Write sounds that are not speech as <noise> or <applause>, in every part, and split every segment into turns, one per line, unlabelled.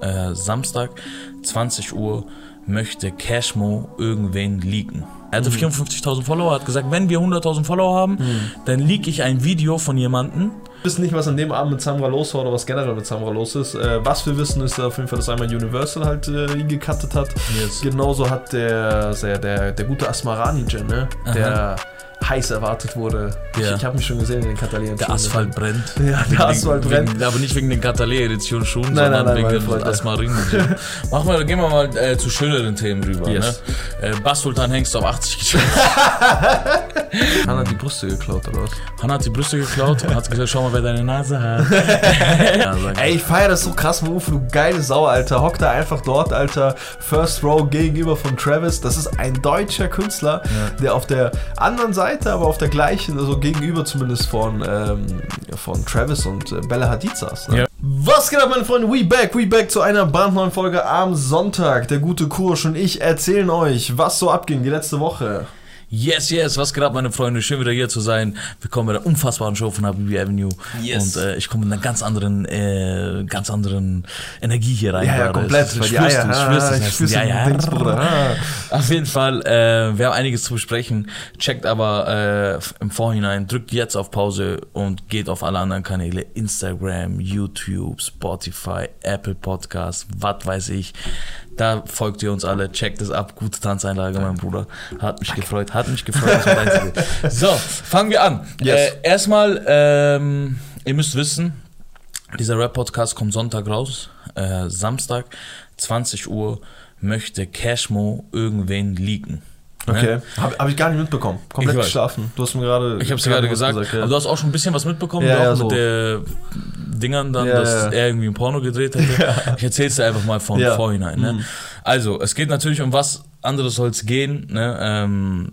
äh, Samstag, 20 Uhr, möchte Cashmo irgendwen leaken. Er hatte 54.000 Follower, hat gesagt, wenn wir 100.000 Follower haben, dann leak ich ein Video von jemandem.
Wir wissen nicht, was an dem Abend mit Samra los war oder was generell mit Samra los ist. Äh, was wir wissen, ist auf jeden Fall, dass einmal Universal halt äh, ihn gecuttet hat.
Yes.
Genauso hat der, der, der, der gute Asmarani-Gen, ne? der heiß erwartet wurde.
Ja.
Ich, ich habe mich schon gesehen in den Katalien.
Der Asphalt brennt. <laughs>
Ja, der Asphalt
wegen,
brennt.
Wegen, aber nicht wegen den Catalet-Edition Schuhen,
Nein,
sondern
nein, nein,
wegen den
ja.
Asmarin. <laughs> Machen wir, gehen wir mal äh, zu schöneren Themen rüber.
Yes.
Ne? Äh, Bas Sultan Hengst auf 80 geschafft.
Han hat die Brüste geklaut, oder was?
Hanna hat die Brüste geklaut und hat gesagt, schau mal, wer deine Nase hat. <laughs> ja,
Ey, ich feier das so krass, Move, du geile Sau, Alter. Hock da einfach dort, Alter. First Row gegenüber von Travis. Das ist ein deutscher Künstler, der auf der anderen Seite, aber auf der gleichen, also gegenüber zumindest von, ähm, von Travis und äh, Bella Hadid saß. Ne?
Ja.
Was geht ab, meine Freunde? We back, we back zu einer brandneuen Folge am Sonntag. Der gute Kursch und ich erzählen euch, was so abging die letzte Woche.
Yes, yes, was geht ab, meine Freunde? Schön wieder hier zu sein. Willkommen bei der unfassbaren Show von Habibi Avenue.
Yes.
Und äh, ich komme mit einer ganz anderen, äh, ganz anderen Energie hier rein.
Ja, ja, komplett.
Ich
weil die
spür's,
Eier,
ich
ah,
spür's, das
ich
heißt,
spür's
ja, ja.
den Dings, Bruder. Ah.
Auf jeden Fall, äh, wir haben einiges zu besprechen. Checkt aber äh, im Vorhinein, drückt jetzt auf Pause und geht auf alle anderen Kanäle. Instagram, YouTube, Spotify, Apple Podcasts, was weiß ich. Da folgt ihr uns alle, checkt es ab. Gute Tanzeinlage, mein Bruder. Hat mich gefreut, hat mich gefreut. <laughs> So, fangen wir an.
Yes.
Äh, erstmal, ähm, ihr müsst wissen, dieser Rap-Podcast kommt Sonntag raus. Äh, Samstag, 20 Uhr, möchte Cashmo irgendwen leaken.
Okay.
Ne?
Habe hab ich gar nicht mitbekommen. Komplett
Ich
geschlafen. Du hast mir gerade.
Ich hab's dir gerade
was
gesagt,
ja.
aber du hast auch schon ein bisschen was mitbekommen,
Ja, ja,
mit
so.
der Dingern dann, dass er irgendwie ein Porno gedreht hätte. <laughs> Ich erzähl's dir einfach mal von vorhinein. Ne?
Mhm.
Also, es geht natürlich um was anderes soll's gehen, ne? ähm,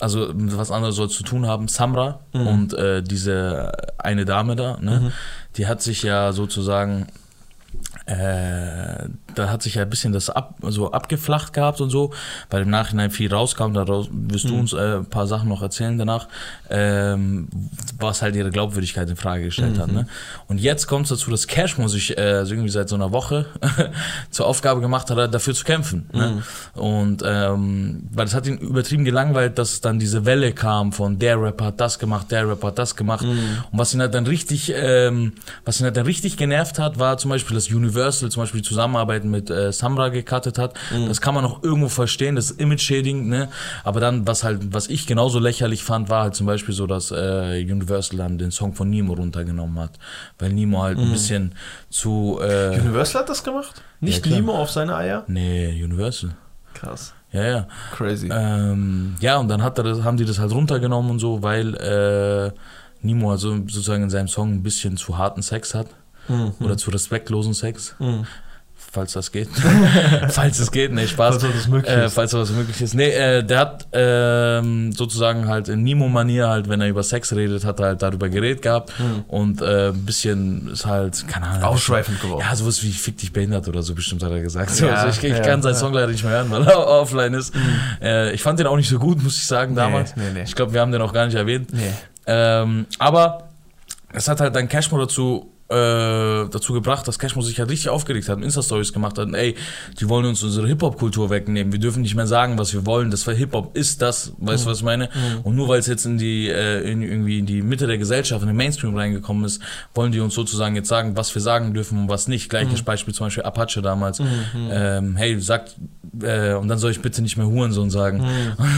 also mit was anderes soll's zu tun haben. Samra
Mhm.
und äh, diese eine Dame da, ne? die hat sich ja sozusagen äh, da hat sich ja ein bisschen das ab, so abgeflacht gehabt und so, weil im Nachhinein viel rauskam, daraus wirst
Mhm.
du uns äh, ein paar Sachen noch erzählen danach, ähm, was halt ihre Glaubwürdigkeit in Frage gestellt hat.
Mhm.
Ne? Und jetzt kommt es dazu, dass Cashmo sich äh, also irgendwie seit so einer Woche <laughs> zur Aufgabe gemacht hat, dafür zu kämpfen. Ne?
Mhm.
Und ähm, weil es hat ihn übertrieben gelangweilt, dass dann diese Welle kam von der Rapper hat das gemacht, der Rapper hat das gemacht.
Mhm.
Und was ihn halt dann richtig, ähm, was ihn halt dann richtig genervt hat, war zum Beispiel, dass Universal zum Beispiel die Zusammenarbeit mit äh, Samra gecuttet hat.
Mhm.
Das kann man auch irgendwo verstehen, das ist Image-Shading, ne? Aber dann, was halt, was ich genauso lächerlich fand, war halt zum Beispiel so, dass äh, Universal dann den Song von Nemo runtergenommen hat. Weil Nemo halt
Mhm.
ein bisschen zu äh,
Universal hat das gemacht? Nicht
klar.
Nemo auf seine Eier?
Nee, Universal.
Krass.
Ja, ja.
Crazy.
Ähm, ja, und dann hat er das, haben die das halt runtergenommen und so, weil äh, Nemo also sozusagen in seinem Song ein bisschen zu harten Sex hat.
Mhm.
Oder zu respektlosen Sex,
Mhm.
Falls das geht. <laughs> falls es geht, nee, Spaß.
Falls das möglich
Äh,
ist.
falls sowas möglich ist. Nee, äh, der hat ähm, sozusagen halt in Nemo-Manier halt, wenn er über Sex redet, hat er halt darüber geredet gehabt
Mhm.
und äh, ein bisschen ist halt, keine Ahnung.
Ausschweifend geworden.
Ja, sowas wie fick dich behindert oder so bestimmt hat er gesagt.
Ja,
also ich, ich
ja,
kann seinen
ja.
Song leider nicht mehr hören, weil er <laughs> offline ist. Äh, ich fand den auch nicht so gut, muss ich sagen, damals.
nee, nee.
Ich glaube, wir haben den auch gar nicht erwähnt.
Nee.
Ähm, aber es hat halt dann Cashmo dazu äh, dazu gebracht, dass Cashmo sich halt richtig aufgeregt hat und Insta-Stories gemacht hat. Und, ey, die wollen uns unsere Hip-Hop-Kultur wegnehmen. Wir dürfen nicht mehr sagen, was wir wollen. Das war Hip-Hop ist das, weißt du, was ich meine? Und nur weil es jetzt in die äh, in, irgendwie in die Mitte der Gesellschaft, in den Mainstream reingekommen ist, wollen die uns sozusagen jetzt sagen, was wir sagen dürfen und was nicht. Gleiches Beispiel zum Beispiel Apache damals. Ähm, hey, sagt äh, und dann soll ich bitte nicht mehr Hurensohn sagen.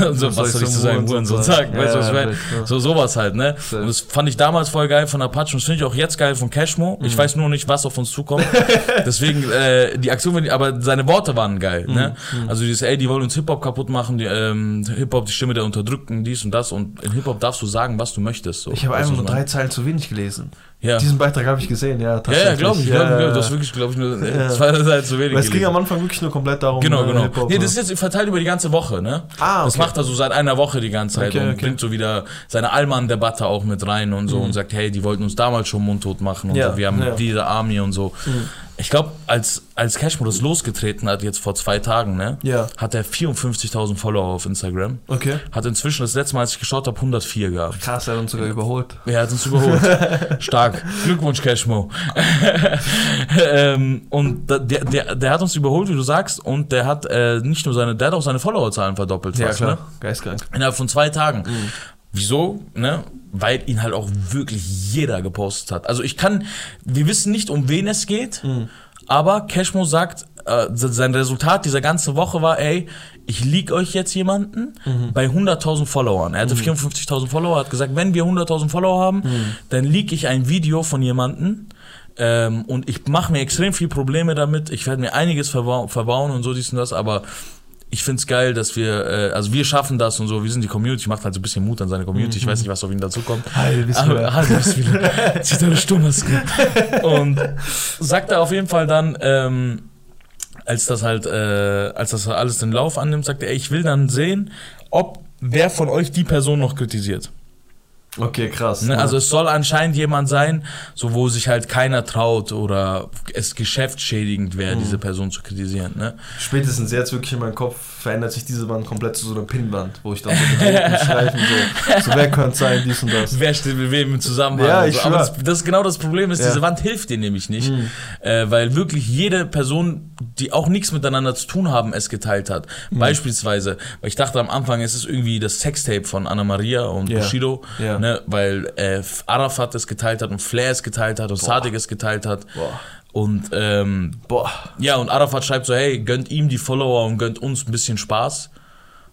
und <laughs> so, was soll ich zu seinem Hurensohn sagen? Weißt du, was ich meine?
Ja.
So sowas halt, ne? Und das fand ich damals voll geil von Apache und das finde ich auch jetzt geil von Cashmo. Ich weiß nur nicht, was auf uns zukommt. <laughs> Deswegen, äh, die Aktion, aber seine Worte waren geil, ne? Also dieses, ey, die wollen uns Hip-Hop kaputt machen, die, ähm, Hip-Hop, die Stimme der Unterdrückten, dies und das und in Hip-Hop darfst du sagen, was du möchtest. So.
Ich habe einfach nur drei? Zeilen zu wenig gelesen.
Ja.
Diesen Beitrag habe ich gesehen, ja.
Ja, ja, glaube ich,
Ja,
glaube ich,
ja,
glaub, das ist wirklich, glaube ich, nur
Ja.
zwei Seiten zu wenig
Weil es ging am Anfang wirklich nur komplett darum.
Genau,
äh,
genau.
Hip-Hop,
Nee,
ne?
das ist jetzt verteilt über die ganze Woche, ne?
Ah,
Das
okay.
macht er so seit einer Woche die ganze Zeit
Okay,
und
okay.
bringt so wieder seine Allmann-Debatte auch mit rein und so und sagt, hey, die wollten uns damals schon mundtot machen und
Ja,
so, wir haben diese Army und so. Ich glaube, als, als Cashmo das losgetreten hat, jetzt vor zwei Tagen, ne?
Ja.
Hat er 54.000 Follower auf Instagram.
Okay.
Hat inzwischen das letzte Mal, als ich geschaut habe, 104 gehabt.
Krass, er hat uns sogar überholt.
Er hat uns überholt. <laughs> Stark. Glückwunsch, Cashmo. <laughs> ähm, und da- der, der, der hat uns überholt, wie du sagst, und der hat äh, nicht nur seine, der hat auch seine Followerzahlen verdoppelt.
Ja,
fast,
klar.
Ne?
Geistkrank.
Innerhalb von zwei Tagen.
Mhm.
Wieso? Ne? Weil ihn halt auch wirklich jeder gepostet hat. Also ich kann, wir wissen nicht, um wen es geht,
Mhm.
aber Cashmo sagt, äh, sein Resultat dieser ganzen Woche war, ey, ich leak euch jetzt jemanden
Mhm.
bei 100.000 Followern. Er hatte 54.000 Follower, hat gesagt, wenn wir 100.000 Follower haben,
Mhm.
dann leak ich ein Video von jemanden ähm, und ich mache mir extrem viel Probleme damit. Ich werde mir einiges verbau verbauen und so dies und das, aber ich find's geil, dass wir, äh, also wir schaffen das und so, wir sind die Community, macht halt so ein bisschen Mut an seine Community. Ich weiß nicht, was auf ihn dazu kommt.
Heil, bist du
Aber,
ja.
halt, bist du wieder. Zieht eure Stummaske. Und sagt er auf jeden Fall dann, ähm, als das halt, äh, als das alles den Lauf annimmt, sagt er, ey, ich will dann sehen, ob wer von euch die Person noch kritisiert.
Okay, krass.
Ne? Also es soll anscheinend jemand sein, so wo sich halt keiner traut oder es geschäftsschädigend wäre, diese Person zu kritisieren. Ne?
Spätestens jetzt wirklich in meinem Kopf verändert sich diese Wand komplett zu so einer Pinnwand, wo ich dann so mit Streifen <laughs> so, so wer könnte sein, dies und das.
Wer steht mit wem im Zusammenhang?
Ja, ich
so. Aber das, das ist genau das Problem ist,
Ja.
diese Wand hilft dir nämlich nicht.
Mhm.
Äh, weil wirklich jede Person, die auch nichts miteinander zu tun haben, es geteilt hat.
Mhm.
Beispielsweise, weil ich dachte am Anfang, es ist irgendwie das Sextape von Anna Maria und
Ja.
Bushido,
Ja.
Ne, weil äh, Arafat es geteilt hat und Flair es geteilt hat und
Boah.
Sadik es geteilt hat.
Boah.
Und ähm,
Boah.
ja, und Arafat schreibt so, hey, gönnt ihm die Follower und gönnt uns ein bisschen Spaß.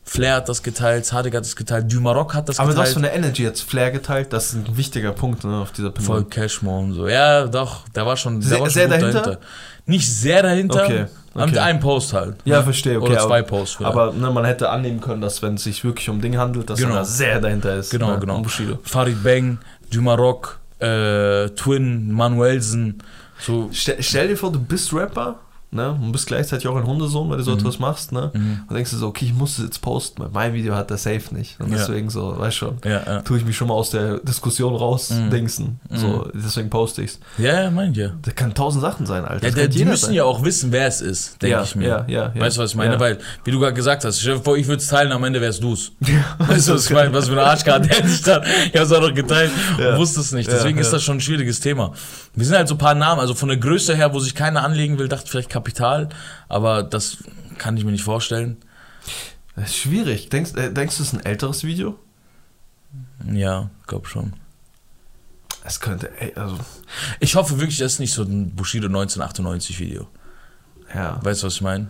Flair hat das geteilt, Sadik hat das geteilt, Dumarok hat das
Aber was
geteilt.
für eine Energy jetzt Flair geteilt, das ist ein wichtiger Punkt ne, auf dieser
Voll
Pinnwand.
Cashmo und so. Ja, doch, der war schon, der
Sehr-
war schon
sehr
gut
dahinter?
Nicht sehr dahinter.
Okay, okay.
einen Post halt.
Ja, verstehe, okay.
Oder zwei
aber,
Posts vielleicht.
Aber ne, man hätte annehmen können, dass wenn es sich wirklich um Dinge handelt, dass
Genau.
er da sehr dahinter ist.
Genau,
ne,
genau.
Bushido.
Farid Bang, Dumarok, äh, Twin, Manuelsen. So,
Stell, stell dir vor, du bist Rapper, ne, und bist gleichzeitig auch ein Hundesohn, weil du so etwas machst, ne,
mhm.
und denkst du so, okay, ich muss es jetzt posten, weil mein Video hat der safe nicht. Und
Ja.
deswegen so, weißt schon,
ja, ja.
tue ich mich schon mal aus der Diskussion raus,
Mhm.
So, deswegen poste ich's.
Ja, ja, mein ich ja.
Das kann tausend Sachen sein, Alter.
Ja, der,
kann
die müssen
sein.
ja auch wissen, wer es ist, denke ich mir.
ja, ja.
Weißt du, was ich meine? Weil, wie du gerade gesagt hast, stell dir vor, ich würde es teilen, am Ende wärst du's. <laughs> <laughs> Weißt du, was ich meine? Was für eine Arschkarte hätte ich dann? Ich habe es auch noch geteilt und wusste es nicht. Deswegen ist das schon ein schwieriges Thema. Wir sind halt so ein paar Namen, also von der Größe her, wo sich keiner anlegen will, dachte ich vielleicht Kapital, aber das kann ich mir nicht vorstellen.
Das ist schwierig. Denkst, äh, denkst du, es ist ein älteres Video?
Ja, glaub schon.
Es könnte, ey, also,
Ich hoffe wirklich, das ist nicht so ein Bushido 1998 Video.
ja.
Weißt du, was ich meine?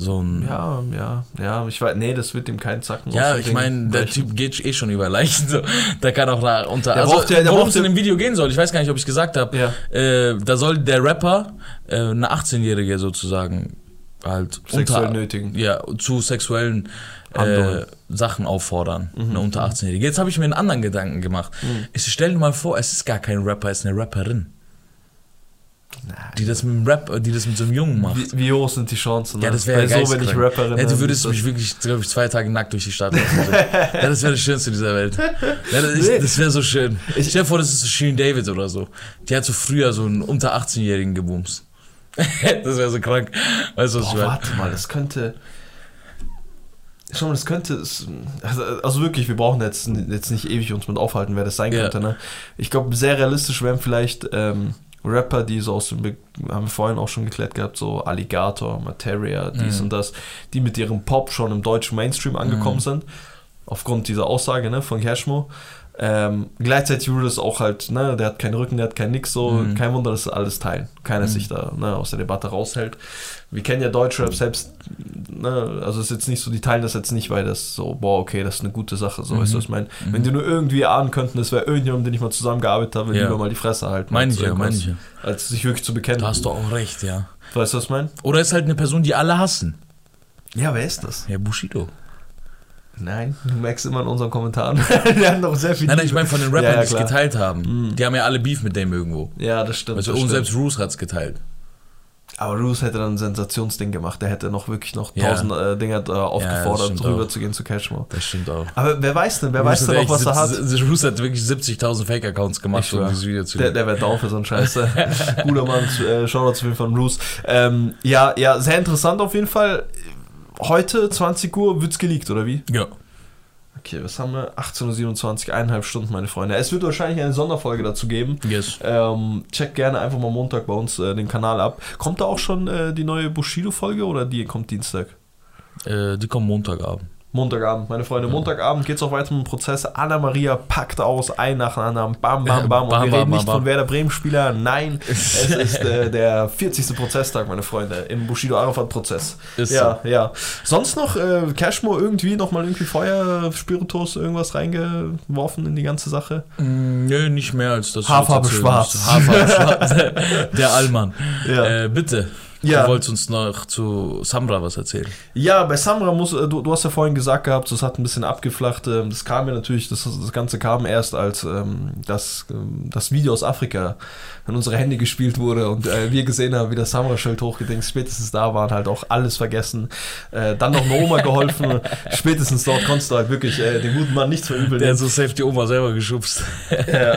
So ein.
Ja, ja, ja, ich weiß, nee, das wird ihm keinen Zacken
Ja,
dem
ich meine, der. Typ geht eh schon über Leichen. So. <laughs> Der kann auch da unter.
Der
also,
braucht ja- der
worum es in dem Video gehen soll, ich weiß gar nicht, ob ich es gesagt habe.
Ja.
Äh, da soll der Rapper äh, eine 18-Jährige sozusagen halt
Sexuell
unter,
nötigen.
Ja, zu sexuellen äh. Sachen auffordern.
Mhm.
Eine unter 18-Jährige. Jetzt habe ich mir einen anderen Gedanken gemacht. Ich stell dir mal vor, es ist gar kein Rapper, es ist eine Rapperin. Die das mit dem Rap, die das mit so einem Jungen macht.
Wie, wie hoch sind die Chancen?
Ja,
ne?
das wäre
Weil so, wenn ich. Rapperin
Ja, du würdest mich wirklich, glaube ich, zwei Tage nackt durch die Stadt. So. ja, das wäre das Schönste dieser Welt. Ja, das
Nee.
das wäre so schön.
Ich-
Stell dir vor, das ist so Shirin David oder so. Die hat so früher so einen unter 18-Jährigen gebumst. <laughs> das wäre so krank. Weißt du, was
Boah,
ich meine?
warte mal, das könnte. Schau mal, das könnte. es- Also, also wirklich, wir brauchen jetzt, jetzt nicht ewig uns mit aufhalten, wer das sein
Ja.
könnte. Ne? Ich glaube, sehr realistisch wären vielleicht ähm, Rapper, die so aus dem. Be haben wir vorhin auch schon geklärt gehabt, so Alligator, Materia, dies
Mhm.
und das, die mit ihrem Pop schon im deutschen Mainstream angekommen
Mhm.
sind. Aufgrund dieser Aussage ne, von Cashmo. Ähm, gleichzeitig würde es auch halt, ne, der hat keinen Rücken, der hat kein Nix, so,
Mhm.
kein Wunder, dass alles teilen. Keiner
Mhm.
sich da ne, aus der Debatte raushält. Wir kennen ja Deutschrap selbst, ne, also es ist jetzt nicht so, die teilen das jetzt nicht, weil das so, boah, okay, das ist eine gute Sache, so,
Mhm.
weißt du, was ich meine?
Mhm.
Wenn die nur irgendwie ahnen könnten, es wäre irgendjemand, mit dem ich mal zusammengearbeitet habe,
Ja.
lieber mal die Fresse halten.
Meine ich ja, meine ich ja.
Als sich wirklich zu bekennen.
Da hast du auch recht, ja.
Weißt du, was ich meine?
Oder ist halt eine Person, die alle hassen.
Ja, wer ist das?
Ja, Bushido.
Nein, du merkst immer in unseren Kommentaren. <laughs> die haben noch sehr viel.
Nein, nein, ich meine von den Rappern,
Ja, ja,
die es geteilt haben.
Mhm.
Die haben ja alle Beef mit dem irgendwo.
Ja, das stimmt.
Du,
das
und
stimmt.
selbst Roos hat es geteilt.
Aber Roos hätte dann ein Sensationsding gemacht. Der hätte noch wirklich noch
Ja.
tausend äh, Dinger da aufgefordert, rüber
auch.
zu gehen zu Cashmore.
Das stimmt auch.
Aber wer weiß denn, wer weiß denn noch, was er hat? <laughs>
Roos hat wirklich 70.000 Fake-Accounts gemacht, um dieses Video zu
Der, der wäre down für so einen Scheiß. <laughs> Guter Mann, äh, Shoutout zu Fall an Bruce. Ähm, ja, ja, sehr interessant auf jeden Fall. Heute, 20 Uhr, wird's geleakt, oder wie?
Ja.
Okay, was haben wir? 18.27 Uhr, eineinhalb Stunden, meine Freunde. Es wird wahrscheinlich eine Sonderfolge dazu geben.
Yes.
Ähm, checkt gerne einfach mal Montag bei uns äh, den Kanal ab. Kommt da auch schon äh, die neue Bushido-Folge oder die kommt Dienstag?
Äh, die kommen Montagabend.
Montagabend, meine Freunde. Montagabend geht's auch weiter mit dem Prozess. Anna Maria packt aus, ein nach dem anderen. Bam, bam, bam. Und
Bam,
wir
bam,
reden nicht
bam,
von. Werder Bremen-Spieler. Nein, <laughs> es ist äh, der 40. Prozesstag, meine Freunde, im Bushido-Arafat-Prozess.
Ist
Ja, ja. Sonst noch äh, Cashmore irgendwie nochmal irgendwie Feuer, Spiritus, irgendwas reingeworfen in die ganze Sache?
Mm, Nö, nicht mehr als das.
Haarfarbe schwarz.
Haarfarbe schwarz. <laughs> Der Allmann.
Ja.
Äh, bitte.
Ja.
Du wolltest uns noch zu Samra was erzählen.
Ja, bei Samra muss, äh, du, du hast ja vorhin gesagt gehabt, das hat ein bisschen abgeflacht. ähm, Das kam ja natürlich, das, das Ganze kam erst, als ähm, das, ähm, das Video aus Afrika an unsere Hände gespielt wurde und äh, wir gesehen haben, wie das Samra-Schild hochgedingst. Spätestens da waren halt auch alles vergessen. Äh, dann noch eine Oma geholfen. <laughs> Spätestens dort konntest du halt wirklich äh, den guten Mann nichts verübeln.
Der hat so safe die Oma selber geschubst.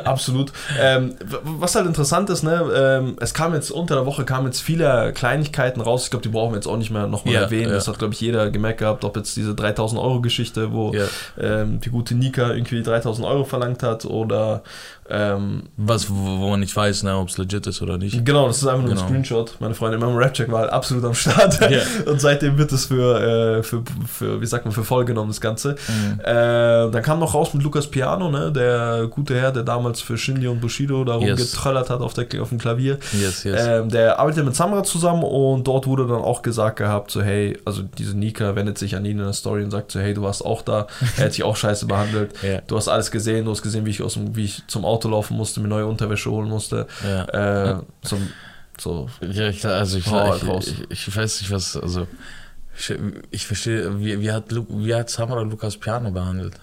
absolut. Ähm, was halt interessant ist, ne, ähm, es kam jetzt unter der Woche kamen jetzt viele Kleinigkeiten raus. Ich glaube, die brauchen wir jetzt auch nicht mehr nochmal
Ja,
erwähnen.
ja.
Das hat, glaube ich, jeder gemerkt gehabt, ob jetzt diese 3000 Euro Geschichte, wo
Ja.
ähm, die gute Nika irgendwie 3000 Euro verlangt hat oder ähm,
Was, wo man nicht weiß, ne, ob es legit ist oder nicht.
Genau, das ist einfach nur
Genau.
ein Screenshot. Meine Freunde, mein Rapcheck war halt absolut am Start.
Ja. <laughs>
Und seitdem wird es für, äh, für, für, wie sagt man, für voll genommen, das Ganze.
Mhm.
Äh, dann kam noch raus mit Lukas Piano, ne? der gute Herr, der damals für Shindy und Bushido darum
Yes.
getröllert hat auf, der, auf dem Klavier.
Yes, yes.
Ähm, der arbeitet mit Samra zusammen und dort wurde dann auch gesagt gehabt, so hey, also diese Nika wendet sich an ihn in der Story und sagt so, hey, du warst auch da, <laughs> er hat dich auch scheiße behandelt.
Ja.
Du hast alles gesehen, du hast gesehen, wie ich, aus dem, wie ich zum Auto laufen musste, mir neue Unterwäsche holen musste.
ja.
Äh, zum, so,
Ja, ich, also ich,
halt
ich, ich, ich weiß nicht, was, also ich, ich verstehe, wie, wie, hat, Lu- wie hat Samra Lukas Piano behandelt?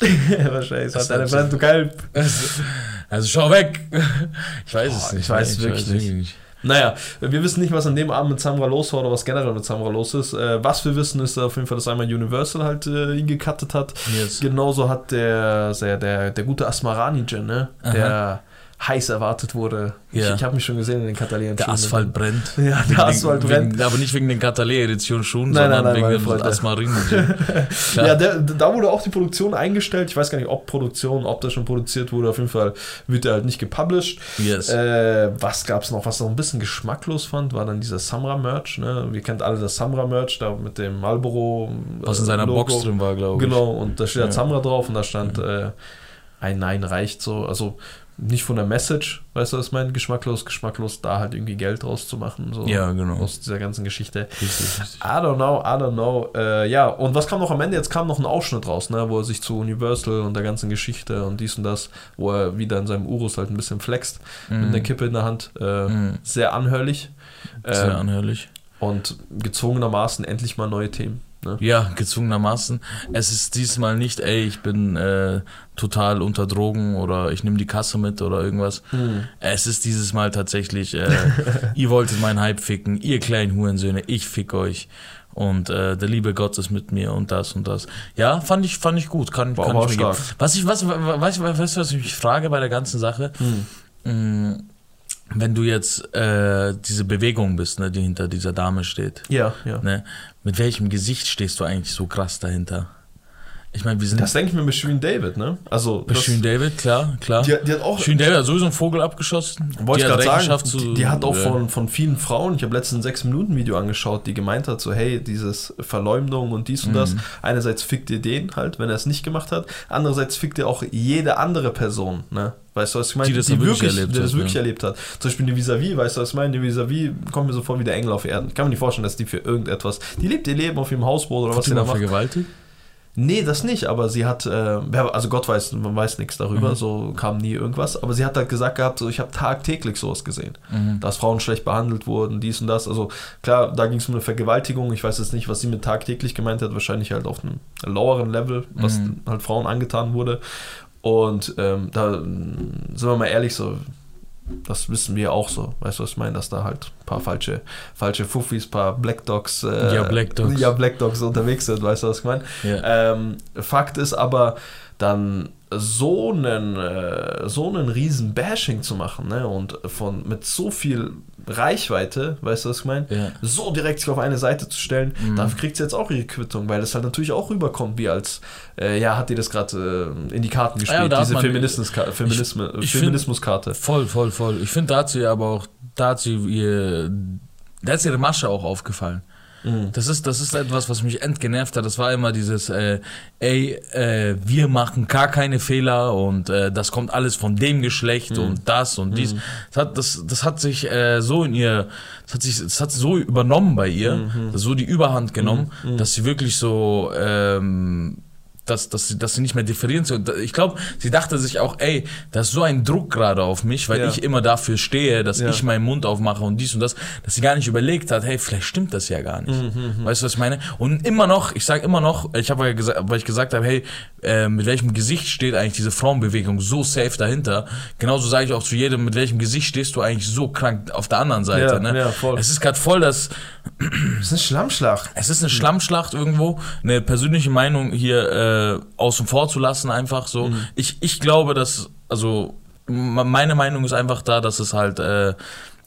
<laughs>
wahrscheinlich,
Das
hat eine Brand, du geil.
Also, also schau weg! <laughs> Ich weiß es
Boah,
nicht.
ich weiß
ne?
wirklich nicht.
nicht.
Naja, wir wissen nicht, was an dem Abend mit Samra los war oder was generell mit Samra los ist. Äh, was wir wissen, ist auf jeden Fall, dass einmal Universal halt äh, ihn gecuttet hat.
Yes.
Genauso hat der, der, der, der gute Asmarani-Gen, ne? der heiß erwartet wurde.
Ja.
Ich, ich habe mich schon gesehen in den Katalien.
Der Asphalt brennt. <laughs>
Ja,
Wegen
der Asphalt
den,
brennt.
Wegen, aber nicht wegen den Catalet-Edition Schuhen,
Nein,
sondern
nein, nein,
wegen dem Asmarin. <laughs>
Ja, der, da wurde auch die Produktion eingestellt. Ich weiß gar nicht, ob Produktion, ob das schon produziert wurde. Auf jeden Fall wird er halt nicht gepublished.
yes.
Äh, was gab's noch, was noch ein bisschen geschmacklos fand, war dann dieser Samra-Merch. Ne? Wir kennt alle das Samra-Merch, da mit dem Marlboro.
was in
äh,
seiner
Logo.
Box drin war, glaube ich.
Genau, und da steht halt
Ja.
Samra drauf und da stand äh, ein Nein reicht so. Also nicht von der Message, weißt du, was ich meine? Geschmacklos, geschmacklos, da halt irgendwie Geld draus zu machen. So,
Ja, genau.
Aus dieser ganzen Geschichte.
Richtig, richtig.
I don't know, I don't know. Äh, ja, und was kam noch am Ende? Jetzt kam noch ein Ausschnitt raus, ne, wo er sich zu Universal und der ganzen Geschichte und dies und das, wo er wieder in seinem Urus halt ein bisschen flext mit einer Kippe in der Hand. Äh,
Mhm.
Sehr anhörlich.
Sehr
Ähm,
anhörlich.
und gezwungenermaßen endlich mal neue Themen. Ne?
Ja, gezwungenermaßen. Es ist diesmal nicht, ey, ich bin äh, total unter Drogen oder ich nehme die Kasse mit oder irgendwas.
Hm.
Es ist dieses Mal tatsächlich, äh, <laughs> ihr wolltet meinen Hype ficken, ihr kleinen Hurensöhne, ich fick euch. Und äh, der liebe Gott ist mit mir und das und das. Ja, fand ich, fand ich gut. Kann,
War-
kann ich mir geben. Was ich, was, was, weißt du, was, was ich mich frage bei der ganzen Sache?
Hm.
Mm, Wenn du jetzt äh, diese Bewegung bist, ne, die hinter dieser Dame steht,
Ja, ja.
ne, mit welchem Gesicht stehst du eigentlich so krass dahinter? Ich meine, wir sind
Das denke ich mir mit Shirin David, ne? Also,
Schön David, klar, klar.
die, die hat auch.
Schön David hat sowieso einen Vogel abgeschossen.
Wollte
die
ich
hat
gerade sagen,
zu-
die, die hat auch
äh,
von, von vielen Frauen, ich habe letztens ein 6-Minuten-Video angeschaut, die gemeint hat, so hey, dieses Verleumdung und dies und das,
Mhm.
einerseits fickt ihr den halt, wenn er es nicht gemacht hat, andererseits fickt ihr auch jede andere Person, ne? Weißt du, was ich meine?
Die das dann wirklich erlebt
die das
hat,
wirklich
ja.
erlebt hat. Zum Beispiel die Vis-a-vis, weißt du, was ich meine? Die Vis-a-vis kommt mir sofort wie der Engel auf Erden. Ich kann mir nicht vorstellen, dass die für irgendetwas, die lebt ihr Leben auf ihrem Hausboot oder was
Hat
sie
sie
da macht.
vergewaltigt?
Nee, das nicht, aber sie hat, äh, also Gott weiß, man weiß nichts darüber,
Mhm.
so kam nie irgendwas, aber sie hat halt gesagt gehabt, so ich habe tagtäglich sowas gesehen,
Mhm.
dass Frauen schlecht behandelt wurden, dies und das, also klar, da ging es um eine Vergewaltigung, ich weiß jetzt nicht, was sie mit tagtäglich gemeint hat, wahrscheinlich halt auf einem loweren Level, was
Mhm.
halt Frauen angetan wurde und ähm, da sind wir mal ehrlich, so das wissen wir auch so. Weißt du, was ich meine? Dass da halt ein paar falsche, falsche Fuffis, ein paar Black Dogs, äh,
Ja, Black Dogs.
ja, Black Dogs unterwegs sind, weißt du, was ich meine?
Ja.
Ähm, Fakt ist aber, dann so einen, äh, so einen riesen Bashing zu machen, ne? Und von mit so viel Reichweite, weißt du, was ich meine?
Ja.
So direkt sich auf eine Seite zu stellen,
Mhm.
dafür kriegt sie jetzt auch ihre Quittung, weil das halt natürlich auch rüberkommt, wie als, äh, ja, hat die das gerade äh, in die Karten gespielt,
Ja,
diese
ich
Feminismuskarte.
Voll, voll, voll. Ich finde, da hat sie aber auch, da hat sie ihr, da ist ihre Masche auch aufgefallen.
Mhm.
Das ist, das ist etwas, was mich entgenervt hat. Das war immer dieses, äh, ey, äh, wir machen gar keine Fehler und äh, das kommt alles von dem Geschlecht
Mhm.
und das und dies. Das hat, das, das hat sich äh, so in ihr, das hat sich, das hat so übernommen bei ihr,
Mhm.
so die Überhand genommen, dass sie wirklich so, ähm, dass, dass, sie, dass sie nicht mehr differieren soll. Ich glaube, sie dachte sich auch, ey, da ist so ein Druck gerade auf mich, weil
Ja.
ich immer dafür stehe, dass
Ja.
ich meinen Mund aufmache und dies und das, dass sie gar nicht überlegt hat, hey, vielleicht stimmt das ja gar nicht.
Mhm,
Weißt du, was ich meine? Und immer noch, ich sage immer noch, ich habe ja gesagt, weil ich gesagt habe, hey, äh, mit welchem Gesicht steht eigentlich diese Frauenbewegung so safe dahinter? Genauso sage ich auch zu jedem, mit welchem Gesicht stehst du eigentlich so krank auf der anderen Seite.
Ja,
ne?
ja, voll.
Es ist gerade voll das,
Das ist eine Schlammschlacht.
es ist eine Schlammschlacht irgendwo, eine persönliche Meinung hier äh, außen vor zu lassen, einfach so.
Mhm.
Ich, ich glaube, dass, also meine Meinung ist einfach da, dass es halt, äh,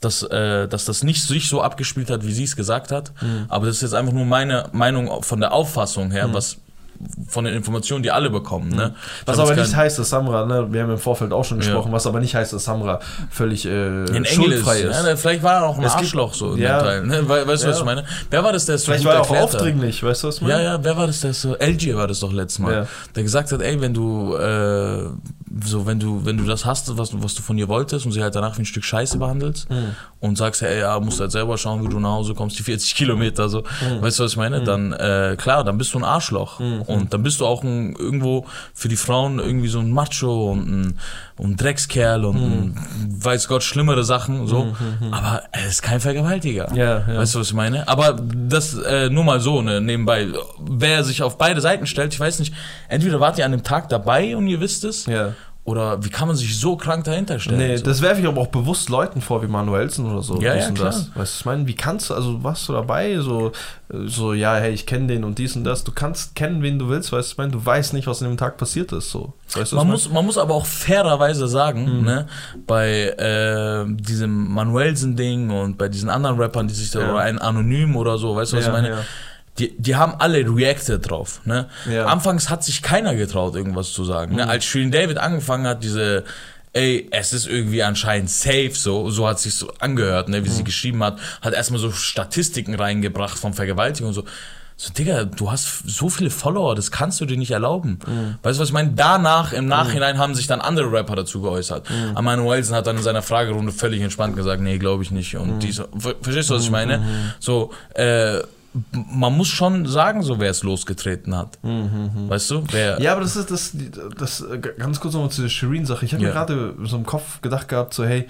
dass, äh, dass das nicht sich so abgespielt hat, wie sie es gesagt hat.
Mhm.
Aber das ist jetzt einfach nur meine Meinung von der Auffassung her, was von den Informationen, die alle bekommen. Ne? Ich
Was aber nicht heißt, dass Samra, ne, wir haben im Vorfeld auch schon
Ja.
gesprochen, was aber nicht heißt, dass Samra völlig äh,
ein Engel ist.
schuldfrei ist.
Ja, vielleicht war er auch ein
Es
Arschloch so in
Ja.
dem Teil. Ne? We- Weißt du, was
Ja.
ich meine? Wer war das, der es so
Vielleicht war er auch
erklärt hat?
aufdringlich, weißt du, was ich meine?
Ja, ja, wer war das, der so, LG war das doch letztes Mal,
Ja.
der gesagt hat, ey, wenn du, äh, so, wenn du, wenn du das hast, was, was du von ihr wolltest und sie halt danach wie ein Stück Scheiße behandelst
Mhm.
und sagst, ey, ja, musst halt selber schauen, wie du nach Hause kommst, die 40 Kilometer, so,
Mhm.
weißt du, was ich meine? Dann, äh, klar, dann bist du ein Arschloch und dann bist du auch ein, irgendwo für die Frauen irgendwie so ein Macho und ein, und Dreckskerl und
Mhm.
weiß Gott, schlimmere Sachen, so, aber er ist kein Vergewaltiger.
Ja, ja.
Weißt du, was ich meine? Aber das äh, nur mal so, ne, nebenbei. Wer sich auf beide Seiten stellt, ich weiß nicht, entweder wart ihr an dem Tag dabei und ihr wisst es,
Ja.
Oder wie kann man sich so krank dahinter stellen?
Nee,
so?
das werfe ich aber auch bewusst Leuten vor, wie Manuelsen oder so.
Ja,
dies
ja,
und
klar.
das. Weißt du, was ich meine? Wie kannst du, also warst du dabei? So, so ja, hey, ich kenne den und dies und das. Du kannst kennen, wen du willst, weißt du, was ich meine? Du weißt nicht, was an dem Tag passiert ist. So. Weißt du, was
man, muss, man muss aber auch fairerweise sagen,
Mhm.
ne, bei äh, diesem Manuelsen-Ding und bei diesen anderen Rappern, die sich da,
Ja.
oder ein Anonym oder so, weißt du, was
Ja,
ich meine?
ja.
Die, die haben alle reacted drauf. Ne?
Ja.
Anfangs hat sich keiner getraut, irgendwas zu sagen.
Mhm.
Ne? Als Shirin David angefangen hat, diese, ey, es ist irgendwie anscheinend safe, so, so hat sich so angehört, ne? wie
Mhm.
sie geschrieben hat, hat erstmal so Statistiken reingebracht von Vergewaltigung und so. So, Digga, du hast so viele Follower, das kannst du dir nicht erlauben.
Mhm.
Weißt du, was ich meine? Danach, im Nachhinein, haben sich dann andere Rapper dazu geäußert.
Mhm.
Mhm. Wilson hat dann in seiner Fragerunde völlig entspannt gesagt, nee, glaube ich nicht.
Mhm.
Und dies, ver- verstehst du, was ich meine? So, äh, man muss schon sagen, so wer es losgetreten hat. Weißt du? Wer,
Ja, aber das ist das, das äh, ganz kurz nochmal zu der Shirin-Sache. Ich habe
Ja.
mir gerade so im Kopf gedacht gehabt, so, hey,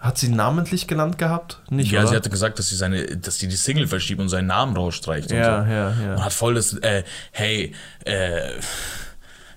hat sie namentlich genannt gehabt? Nicht,
ja,
oder?
sie hatte gesagt, dass sie seine, dass sie die Single verschiebt und seinen Namen rausstreicht und
ja,
so.
ja,
Und
ja.
hat voll das, äh, hey, äh,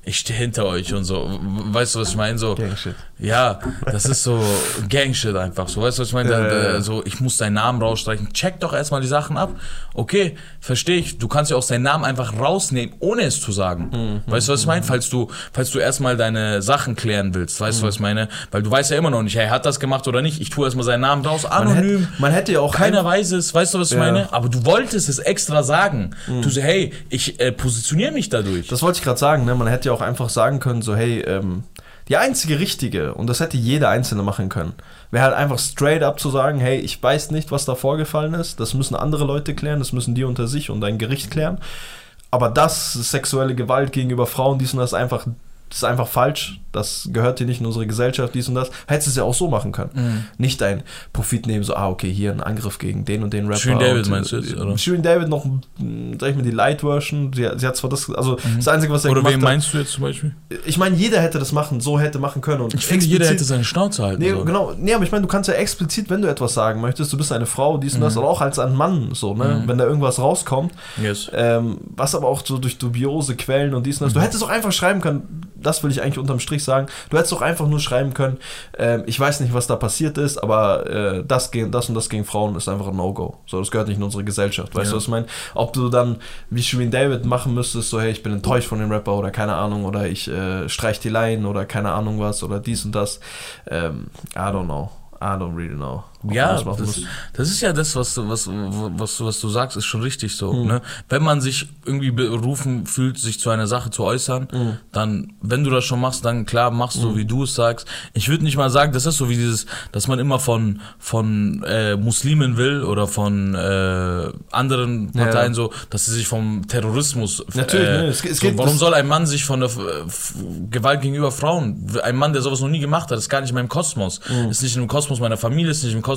ich stehe hinter euch und so. Weißt du, was ich meine? So,
Gang shit.
Ja, das ist so Gangshit einfach. So, weißt du, was ich meine?
Ja, ja,
So, ich muss deinen Namen rausstreichen. Check doch erstmal die Sachen ab. Okay, verstehe ich. Du kannst ja auch seinen Namen einfach rausnehmen, ohne es zu sagen.
Mhm.
Weißt du, was ich meine? Falls du, falls du erstmal deine Sachen klären willst. Weißt du, was ich meine? Weil du weißt ja immer noch nicht, hey, hat das gemacht oder nicht. Ich tue erstmal seinen Namen raus,
Man
anonym.
hätte, man hätte ja auch
Keiner
ein-
weiß es, weißt du, was ich
Ja. Mhm.
meine? Aber du wolltest es extra sagen. Du so, hey, ich äh, positioniere mich dadurch.
Das wollte ich gerade sagen, ne? Man hätte ja auch einfach sagen können, so, hey, ähm, die einzige richtige, und das hätte jeder Einzelne machen können, wäre halt einfach straight up zu sagen, hey, ich weiß nicht, was da vorgefallen ist, das müssen andere Leute klären, das müssen die unter sich und ein Gericht klären. Aber das, sexuelle Gewalt gegenüber Frauen, dies und das, einfach, das ist einfach falsch. Das gehört hier nicht in unsere Gesellschaft, dies und das. Hättest du es ja auch so machen können.
Mhm.
Nicht ein Profit nehmen, so, ah, okay, hier ein Angriff gegen den und den Rapper.
Shirin David
und,
meinst du jetzt, oder?
Shirin David noch, mh, sag ich mal, die Light-Version. Sie, sie hat zwar das, also das Einzige, was er
Mhm. Oder
gemacht
wen
hat.
meinst du jetzt zum Beispiel?
Ich meine, jeder hätte das machen, so hätte machen können. Und
Ich finde, jeder hätte seine Schnauze halten
Nee,
sollen.
genau. Nee, aber ich meine, du kannst ja explizit, wenn du etwas sagen möchtest, du bist eine Frau, dies und das,
Mhm.
oder auch als ein Mann, so, ne? Wenn da irgendwas rauskommt,
Yes.
ähm, was aber auch so durch dubiose Quellen und dies und das.
Mhm.
Du hättest auch einfach schreiben können, das will ich eigentlich unterm Strich sagen. Du hättest doch einfach nur schreiben können, ähm, ich weiß nicht, was da passiert ist, aber äh, das, gegen, das und das gegen Frauen ist einfach ein No-Go. So, das gehört nicht in unsere Gesellschaft. Weißt
Ja.
du, was ich meine? Ob du dann wie Shirin David machen müsstest, so, hey, ich bin enttäuscht von dem Rapper oder keine Ahnung, oder ich äh, streich die Line oder keine Ahnung was oder dies und das. Ähm, I don't know. I don't really know.
Ja,
das
das, ist ja das, was, du- was, was, was du sagst, ist schon richtig so.
Mhm.
Ne? Wenn man sich irgendwie berufen fühlt, sich zu einer Sache zu äußern,
Mhm.
dann, wenn du das schon machst, dann klar machst du, wie du es sagst. Ich würde nicht mal sagen, das ist so wie dieses, dass man immer von, von äh, Muslimen will oder von äh, anderen
Ja.
Parteien so, dass sie sich vom Terrorismus.
Natürlich,
äh,
ne, es- es
so,
geht-
warum soll ein Mann sich von der äh, Gewalt gegenüber Frauen, ein Mann, der sowas noch nie gemacht hat, ist gar nicht in meinem Kosmos,
Mhm.
ist nicht im Kosmos meiner Familie, ist nicht im Kosmos,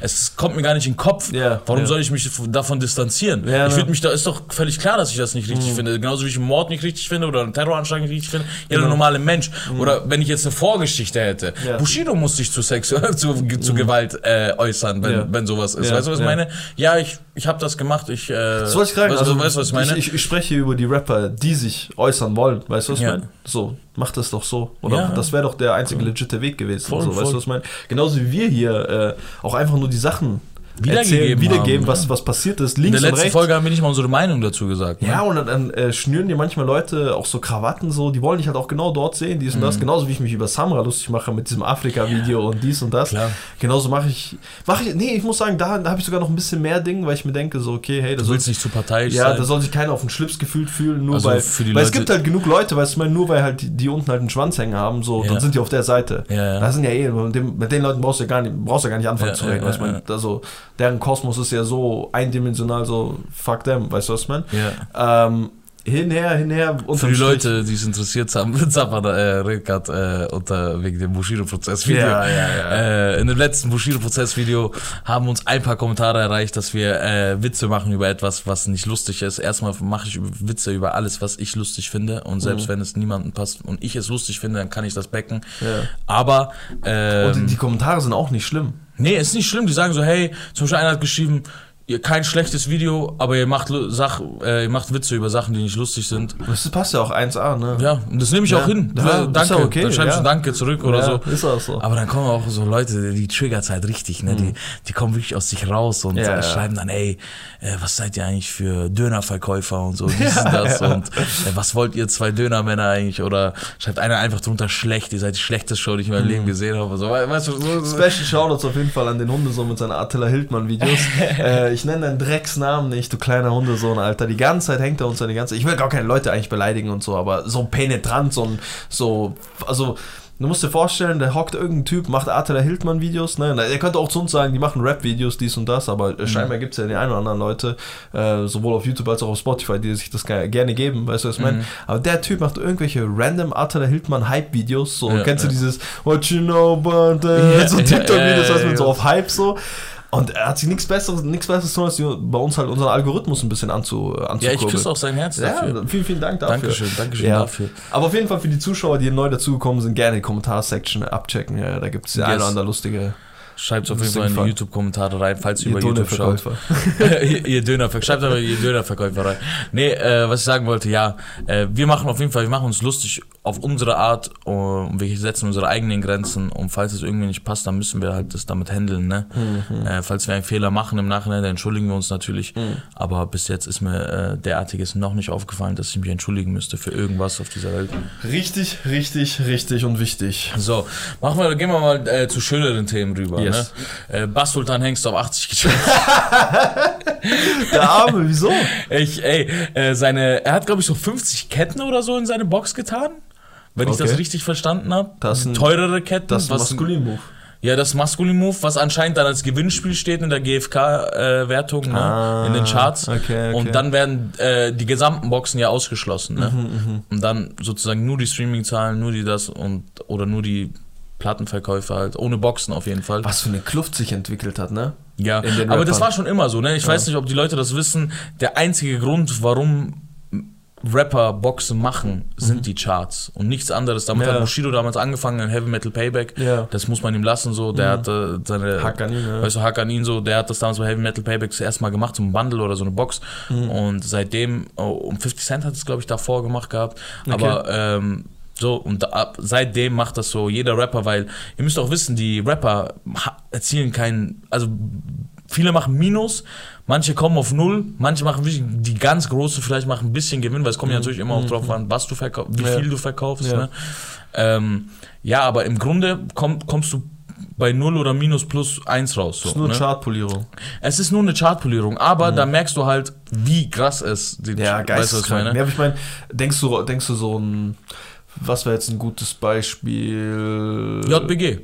es kommt mir gar nicht in den Kopf.
Ja,
Warum
ja.
soll ich mich davon distanzieren?
Ja,
ich würde mich da, ist doch völlig klar, dass ich das nicht richtig finde. Genauso wie ich einen Mord nicht richtig finde oder einen Terroranschlag nicht richtig finde. Jeder
Genau.
normale Mensch. Oder wenn ich jetzt eine Vorgeschichte hätte. Bushido muss sich zu, Sex, <laughs> zu, zu Gewalt äh, äußern, wenn, wenn sowas ist.
Ja,
Weißt du, was ich meine? Ja, ich, ich habe das gemacht. Ich, äh,
Das wollte ich gerade also,
du, weißt du, was ich meine?
Ich, ich spreche hier über die Rapper, die sich äußern wollen. Weißt du, was ich meine? So, mach das doch so. Oder
Ja.
das wäre doch der einzige legitime Weg gewesen.
Voll,
so, weißt
voll.
du, was ich meine? Genauso wie wir hier äh, auch einfach nur die Sachen
Wiedergegeben
erzählen, wiedergeben,
haben,
was,
ja.
was passiert ist,
In
links
der
und
letzten
rechts.
Folge haben wir nicht mal unsere Meinung dazu gesagt. Ne?
Ja, und dann, dann äh, schnüren dir manchmal Leute auch so Krawatten so, die wollen dich halt auch genau dort sehen, dies und
Mhm.
das. Genauso wie ich mich über Samra lustig mache mit diesem Afrika-Video und dies und das.
Klar.
Genauso mache ich, mache ich, nee, ich muss sagen, da, da habe ich sogar noch ein bisschen mehr Ding, weil ich mir denke, so, okay, hey, das soll,
nicht zu parteiisch
ja,
sein.
da soll sich keiner auf den Schlips gefühlt fühlen, nur
Also
weil, weil es
Leute-
gibt halt genug Leute, weißt du, nur weil halt die, die unten halt einen Schwanz hängen haben, so,
Ja.
dann sind die auf der Seite.
Ja, ja.
Das sind ja eh, mit, dem, mit den Leuten brauchst du ja gar nicht, brauchst ja gar nicht anfangen
Ja,
zu reden,
ja,
weißt du,
ja,
also, deren Kosmos ist ja so eindimensional, so, fuck them, weißt du, was meine?
ja.
Ähm, hinher, hinher,
Für die Leute, die es interessiert haben, <laughs> Zappa äh, redet grad, äh, unter wegen dem Bushido-Prozess-Video.
Ja, ja, ja.
Äh, in dem letzten Bushido-Prozess-Video haben uns ein paar Kommentare erreicht, dass wir äh, Witze machen über etwas, was nicht lustig ist. Erstmal mache ich Witze über alles, was ich lustig finde. Und selbst
Mhm.
wenn es niemandem passt und ich es lustig finde, dann kann ich das becken.
Ja.
Aber ähm,
Und die, die Kommentare sind auch nicht schlimm.
Nee, ist nicht schlimm. Die sagen so, hey, zum Beispiel einer hat geschrieben, ihr kein schlechtes Video, aber ihr macht, Sach, äh, ihr macht Witze über Sachen, die nicht lustig sind.
Das passt ja auch 1A, ne?
Ja, und das nehme ich
Ja.
auch hin.
Ja, ist
danke.
ja okay,
Dann schreibe ich
ja.
ein Danke zurück oder so.
Ist auch so.
Aber dann kommen auch so Leute, die triggert halt richtig, ne? Die, die kommen wirklich aus sich raus und
Mhm.
Äh, schreiben dann, ey, äh, was seid ihr eigentlich für Dönerverkäufer und so, dies <laughs> und das und äh, was wollt ihr zwei Dönermänner eigentlich? Oder schreibt einer einfach drunter schlecht, ihr seid die schlechteste Show, die ich in meinem
Mhm.
Leben gesehen habe. So, we- weißt du, so, so.
Special Shoutouts auf jeden Fall an den Hundesohn mit seinen Attila Hildmann-Videos. <laughs> äh, ich nenne deinen Drecksnamen nicht, du kleiner Hundesohn, Alter. Die ganze Zeit hängt er uns da die ganze Ich will gar keine Leute eigentlich beleidigen und so, aber so penetrant, so ein, so, also. Du musst dir vorstellen, da hockt irgendein Typ, macht Attila Hildmann-Videos, ne? Er könnte auch zu uns sagen, die machen Rap-Videos, dies und das, aber äh, scheinbar gibt es ja die ein oder anderen Leute, äh, sowohl auf YouTube als auch auf Spotify, die sich das ge- gerne geben, weißt du, was ich meine? Aber der Typ macht irgendwelche random Attila Hildmann-Hype-Videos, so,
Ja,
kennst
ja.
du dieses What you know about?
Ja, <laughs>
so
ja,
TikTok-Videos,
ja,
du,
ja,
mit so
ja.
auf Hype so. Und er hat sich nichts Besseres, nichts Besseres tun, als bei uns halt unseren Algorithmus ein bisschen anzu,
Ja,
anzukurbeln.
ich küsse auch sein Herz dafür.
Ja, vielen, vielen Dank dafür.
Dankeschön, Dankeschön
Ja.
dafür.
Aber auf jeden Fall für die Zuschauer, die neu dazugekommen sind, gerne die Kommentarsection abchecken. Ja, da gibt es die
Yes.
eine oder andere lustige
Schreibt auf jeden Fall in die. YouTube-Kommentare rein, falls ihr
ihr
über YouTube schaut. <laughs> Ihr, ihr Dönerverkäufer. Schreibt aber ihr Dönerverkäufer rein. Nee, äh, was ich sagen wollte, ja, äh, wir machen auf jeden Fall, wir machen uns lustig auf unsere Art und wir setzen unsere eigenen Grenzen und falls es irgendwie nicht passt, dann müssen wir halt das damit handeln, ne?
Mhm.
Äh, falls wir einen Fehler machen im Nachhinein, dann entschuldigen wir uns natürlich. Aber bis jetzt ist mir äh, derartiges noch nicht aufgefallen, dass ich mich entschuldigen müsste für irgendwas auf dieser Welt.
Richtig, richtig, richtig und wichtig.
So, machen wir, gehen wir mal äh, zu schöneren Themen rüber.
Yes.
Ne? Äh, Bas Sultan Hengst auf 80 geschafft. <laughs>
Der Arme, wieso?
Ich, ey, äh, seine, er hat glaube ich so 50 Ketten oder so in seine Box getan. Wenn ich
Okay.
das richtig verstanden habe.
Das ist ein-
teurere Ketten.
Das ist ein Maskulin-Move.
Ja, das Maskulin-Move, was anscheinend dann als Gewinnspiel steht in der GfK-Wertung, ne?
Ah,
in den Charts.
okay, okay.
Und dann werden äh, die gesamten Boxen ja ausgeschlossen. Ne?
Mhm,
Und dann sozusagen nur die Streaming-Zahlen, nur die das und oder nur die Plattenverkäufe halt, ohne Boxen auf jeden Fall.
Was für eine Kluft sich entwickelt hat, ne?
Ja, aber das war schon immer so, ne? Ich weiß nicht, ob die Leute das wissen. Der einzige Grund, warum Rapper Boxen machen, sind die Charts und nichts anderes. Damit
Mhm. Ja.
hat Bushido damals angefangen in Heavy Metal Payback.
Ja. Mhm.
Das muss man ihm lassen, so. Der hatte seine.
Hack an ihn, ja.
Weißt du, Hack an ihn, so. Der hat das damals bei Heavy Metal Payback das erste Mal gemacht, so ein Bundle oder so eine Box.
Mhm.
Und seitdem, oh, um 50 Cent hat es, glaube ich, davor gemacht gehabt. Aber, ähm, So, und ab, seitdem macht das so jeder Rapper, weil ihr müsst auch wissen, die Rapper erzielen keinen, also viele machen Minus, manche kommen auf Null, manche machen die ganz großen vielleicht machen ein bisschen Gewinn, weil es kommt ja natürlich immer auch drauf an, was du verkaufst, wie
Ja.
viel du verkaufst.
Ja.
Ne? Ähm, ja, aber im Grunde komm, kommst du bei Null oder Minus plus eins raus. So,
ist nur
ne?
Chartpolierung.
Es ist nur eine Chartpolierung, aber da merkst du halt, wie krass es den
Ja,
weißt du, was ich
geisteskrank.
meine?
Ja, ich meine, denkst du, denkst du so ein, was wäre jetzt ein gutes Beispiel?
JBG.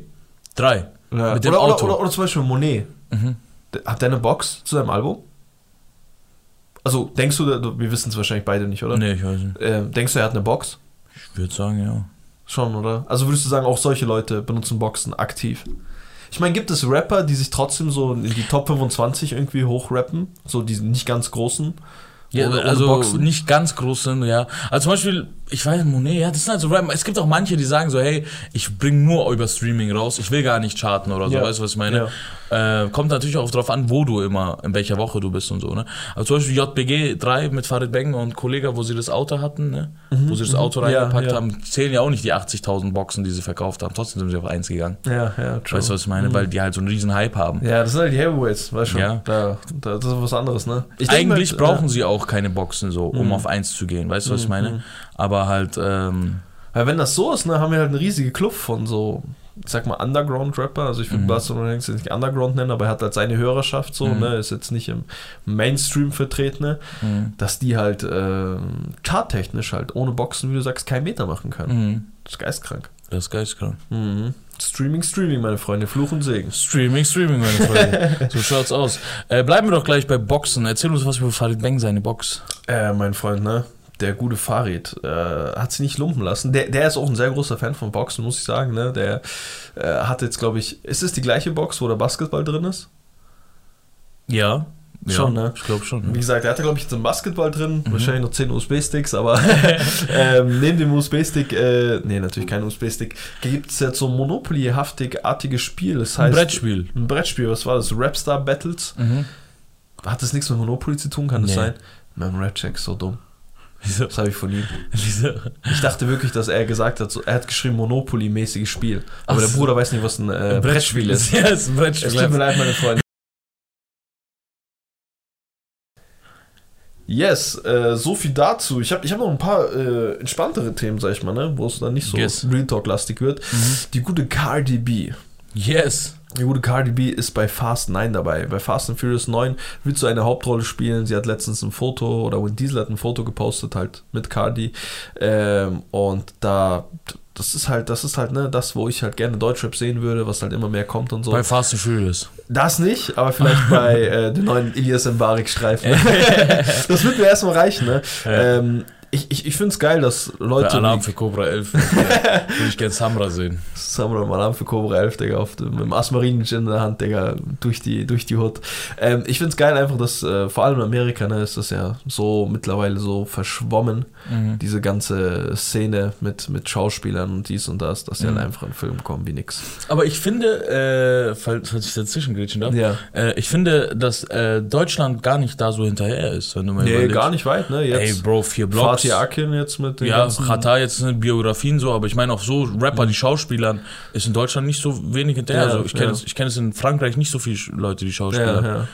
Drei.
Ja.
Mit dem
oder,
Auto.
Oder, oder, oder zum Beispiel Monet.
Mhm.
Hat der eine Box zu seinem Album? Also, denkst du, wir wissen es wahrscheinlich beide nicht, oder?
Nee, ich weiß nicht.
Ähm, denkst du, er hat eine Box?
Ich würde sagen, ja.
Schon, oder? Also würdest du sagen, auch solche Leute benutzen Boxen aktiv? Ich meine, gibt es Rapper, die sich trotzdem so in die Top 25 irgendwie hochrappen? So die nicht ganz großen?
Ja,
Ohne- ohne
also
Boxen?
nicht ganz groß sind, ja. Also zum Beispiel, ich weiß, Monet, ja, das sind halt so Rapper. Es gibt auch manche, die sagen so, hey, ich bringe nur über Streaming raus, ich will gar nicht charten oder so,
Ja.
weißt du, was ich meine? Äh, kommt natürlich auch drauf an, wo du immer, in welcher Woche du bist und so, ne? Also zum Beispiel JBG 3 mit Farid Bang und Kollega, wo sie das Auto hatten, ne? Wo sie das Auto
Mhm. Ja,
reingepackt
ja.
haben, zählen ja auch nicht die 80.000 Boxen, die sie verkauft haben. Trotzdem sind sie auf 1 gegangen.
Ja, ja, true.
Weißt du, was ich meine? Weil die halt so einen riesen Hype haben.
Ja, das sind halt die Heavyweights, weißt du.
Ja.
Da, da, das ist was anderes, ne? Ich
Eigentlich
halt,
brauchen
äh,
sie auch keine Boxen so, um
Mhm.
auf 1 zu gehen. Weißt du, was ich
Mhm.
meine? Aber halt, ähm,
Weil wenn das so ist, ne, haben wir halt eine riesige Kluft von so, ich sag mal, Underground-Rapper. Also ich würde
Mhm.
Barcelona jetzt nicht Underground nennen, aber er hat halt seine Hörerschaft so,
Mhm.
ne, ist jetzt nicht im Mainstream vertreten, ne,
mhm.
dass die halt äh, charttechnisch halt ohne Boxen, wie du sagst, keinen Meter machen können.
Mhm.
Das ist geistkrank.
Das ist geistkrank.
Mhm. Streaming, Streaming, meine Freunde, Fluch und Segen.
Streaming, Streaming, meine Freunde. <laughs> so schaut's aus. Äh, bleiben wir doch gleich bei Boxen. Erzähl uns was über Farid Bang, seine Box.
Äh, mein Freund, ne? Der gute Farid äh, hat sich nicht lumpen lassen. Der, der ist auch ein sehr großer Fan von Boxen, muss ich sagen. Ne? Der äh, hat jetzt, glaube ich, ist es die gleiche Box, wo der Basketball drin ist?
Ja.
Schon,
ja,
ne?
Ich glaube schon.
Wie
Ja.
gesagt, er hatte, glaube ich, jetzt einen Basketball drin,
Mhm.
wahrscheinlich noch 10 USB-Sticks, aber <laughs> <laughs> ähm, neben dem USB-Stick, äh, nee, natürlich kein USB-Stick, gibt es jetzt so ein Monopoly-haftig-artiges Spiel. Das
Ein
heißt,
Brettspiel.
Ein Brettspiel, was war das? Rapstar Battles?
Mhm.
Hat das nichts mit Monopoly zu tun, kann das
Nee.
sein? Mein Rapcheck ist so dumm.
Wieso?
Das habe ich von ihm.
Wieso?
Ich dachte wirklich, dass er gesagt hat, so, er hat geschrieben Monopoly-mäßiges Spiel. Aber
Ach
der
so.
Bruder weiß nicht, was ein äh, Brettspiel ist.
Ja, ist ein Brettspiel.
Es tut mir leid, meine Freunde. Yes, äh, so viel dazu. Ich habe ich hab noch ein paar äh, entspanntere Themen, sag ich mal, ne? wo es dann nicht so
Yes.
Real Talk-lastig wird.
Mhm.
Die gute Cardi B.
Yes.
Die gute Cardi B ist bei Fast 9 dabei. Bei Fast and Furious 9 wird sie eine Hauptrolle spielen. Sie hat letztens ein Foto, oder Vin Diesel hat ein Foto gepostet, halt mit Cardi. Ähm, und da, das ist halt, das ist halt, ne, das, wo ich halt gerne Deutschrap sehen würde, was halt immer mehr kommt und so.
Bei Fast and Furious.
Das nicht, aber vielleicht bei <laughs> äh, dem neuen Ilias Mbarik Streifen. <laughs> das wird mir erstmal reichen, ne?
Ja.
Ähm, ich ich, ich finde es geil, dass
Bei
Leute.
Alarm
wie-
für Cobra 11. <laughs> Würde ich gerne Samra sehen.
Samurai Alarm für Cobra 11, Digga, auf dem, mit dem Asmarin in der Hand, Digga, durch die, durch die Hut. Ähm, ich finde es geil einfach, dass äh, vor allem in Amerika, ne, ist das ja so mittlerweile so verschwommen,
Mhm.
diese ganze Szene mit, mit Schauspielern und dies und das, dass die
Mhm.
halt einfach in Film kommen wie nix.
Aber ich finde, äh, falls, falls ich dazwischen grätschen darf,
Ja.
äh, ich finde, dass äh, Deutschland gar nicht da so hinterher ist, wenn du mal
Nee,
überlegst.
gar nicht weit, ne?
Ey,
Jetzt
Bro, vier Blocks.
Fatih Akin jetzt mit den
Ja. Katar jetzt sind Biografien so, aber ich meine auch so Rapper, die Schauspielern, ist in Deutschland nicht so wenig hinterher.
Ja,
also ich kenne
ja.
es, ich kenne es in Frankreich nicht so viele Leute, die Schauspieler.
ja. ja,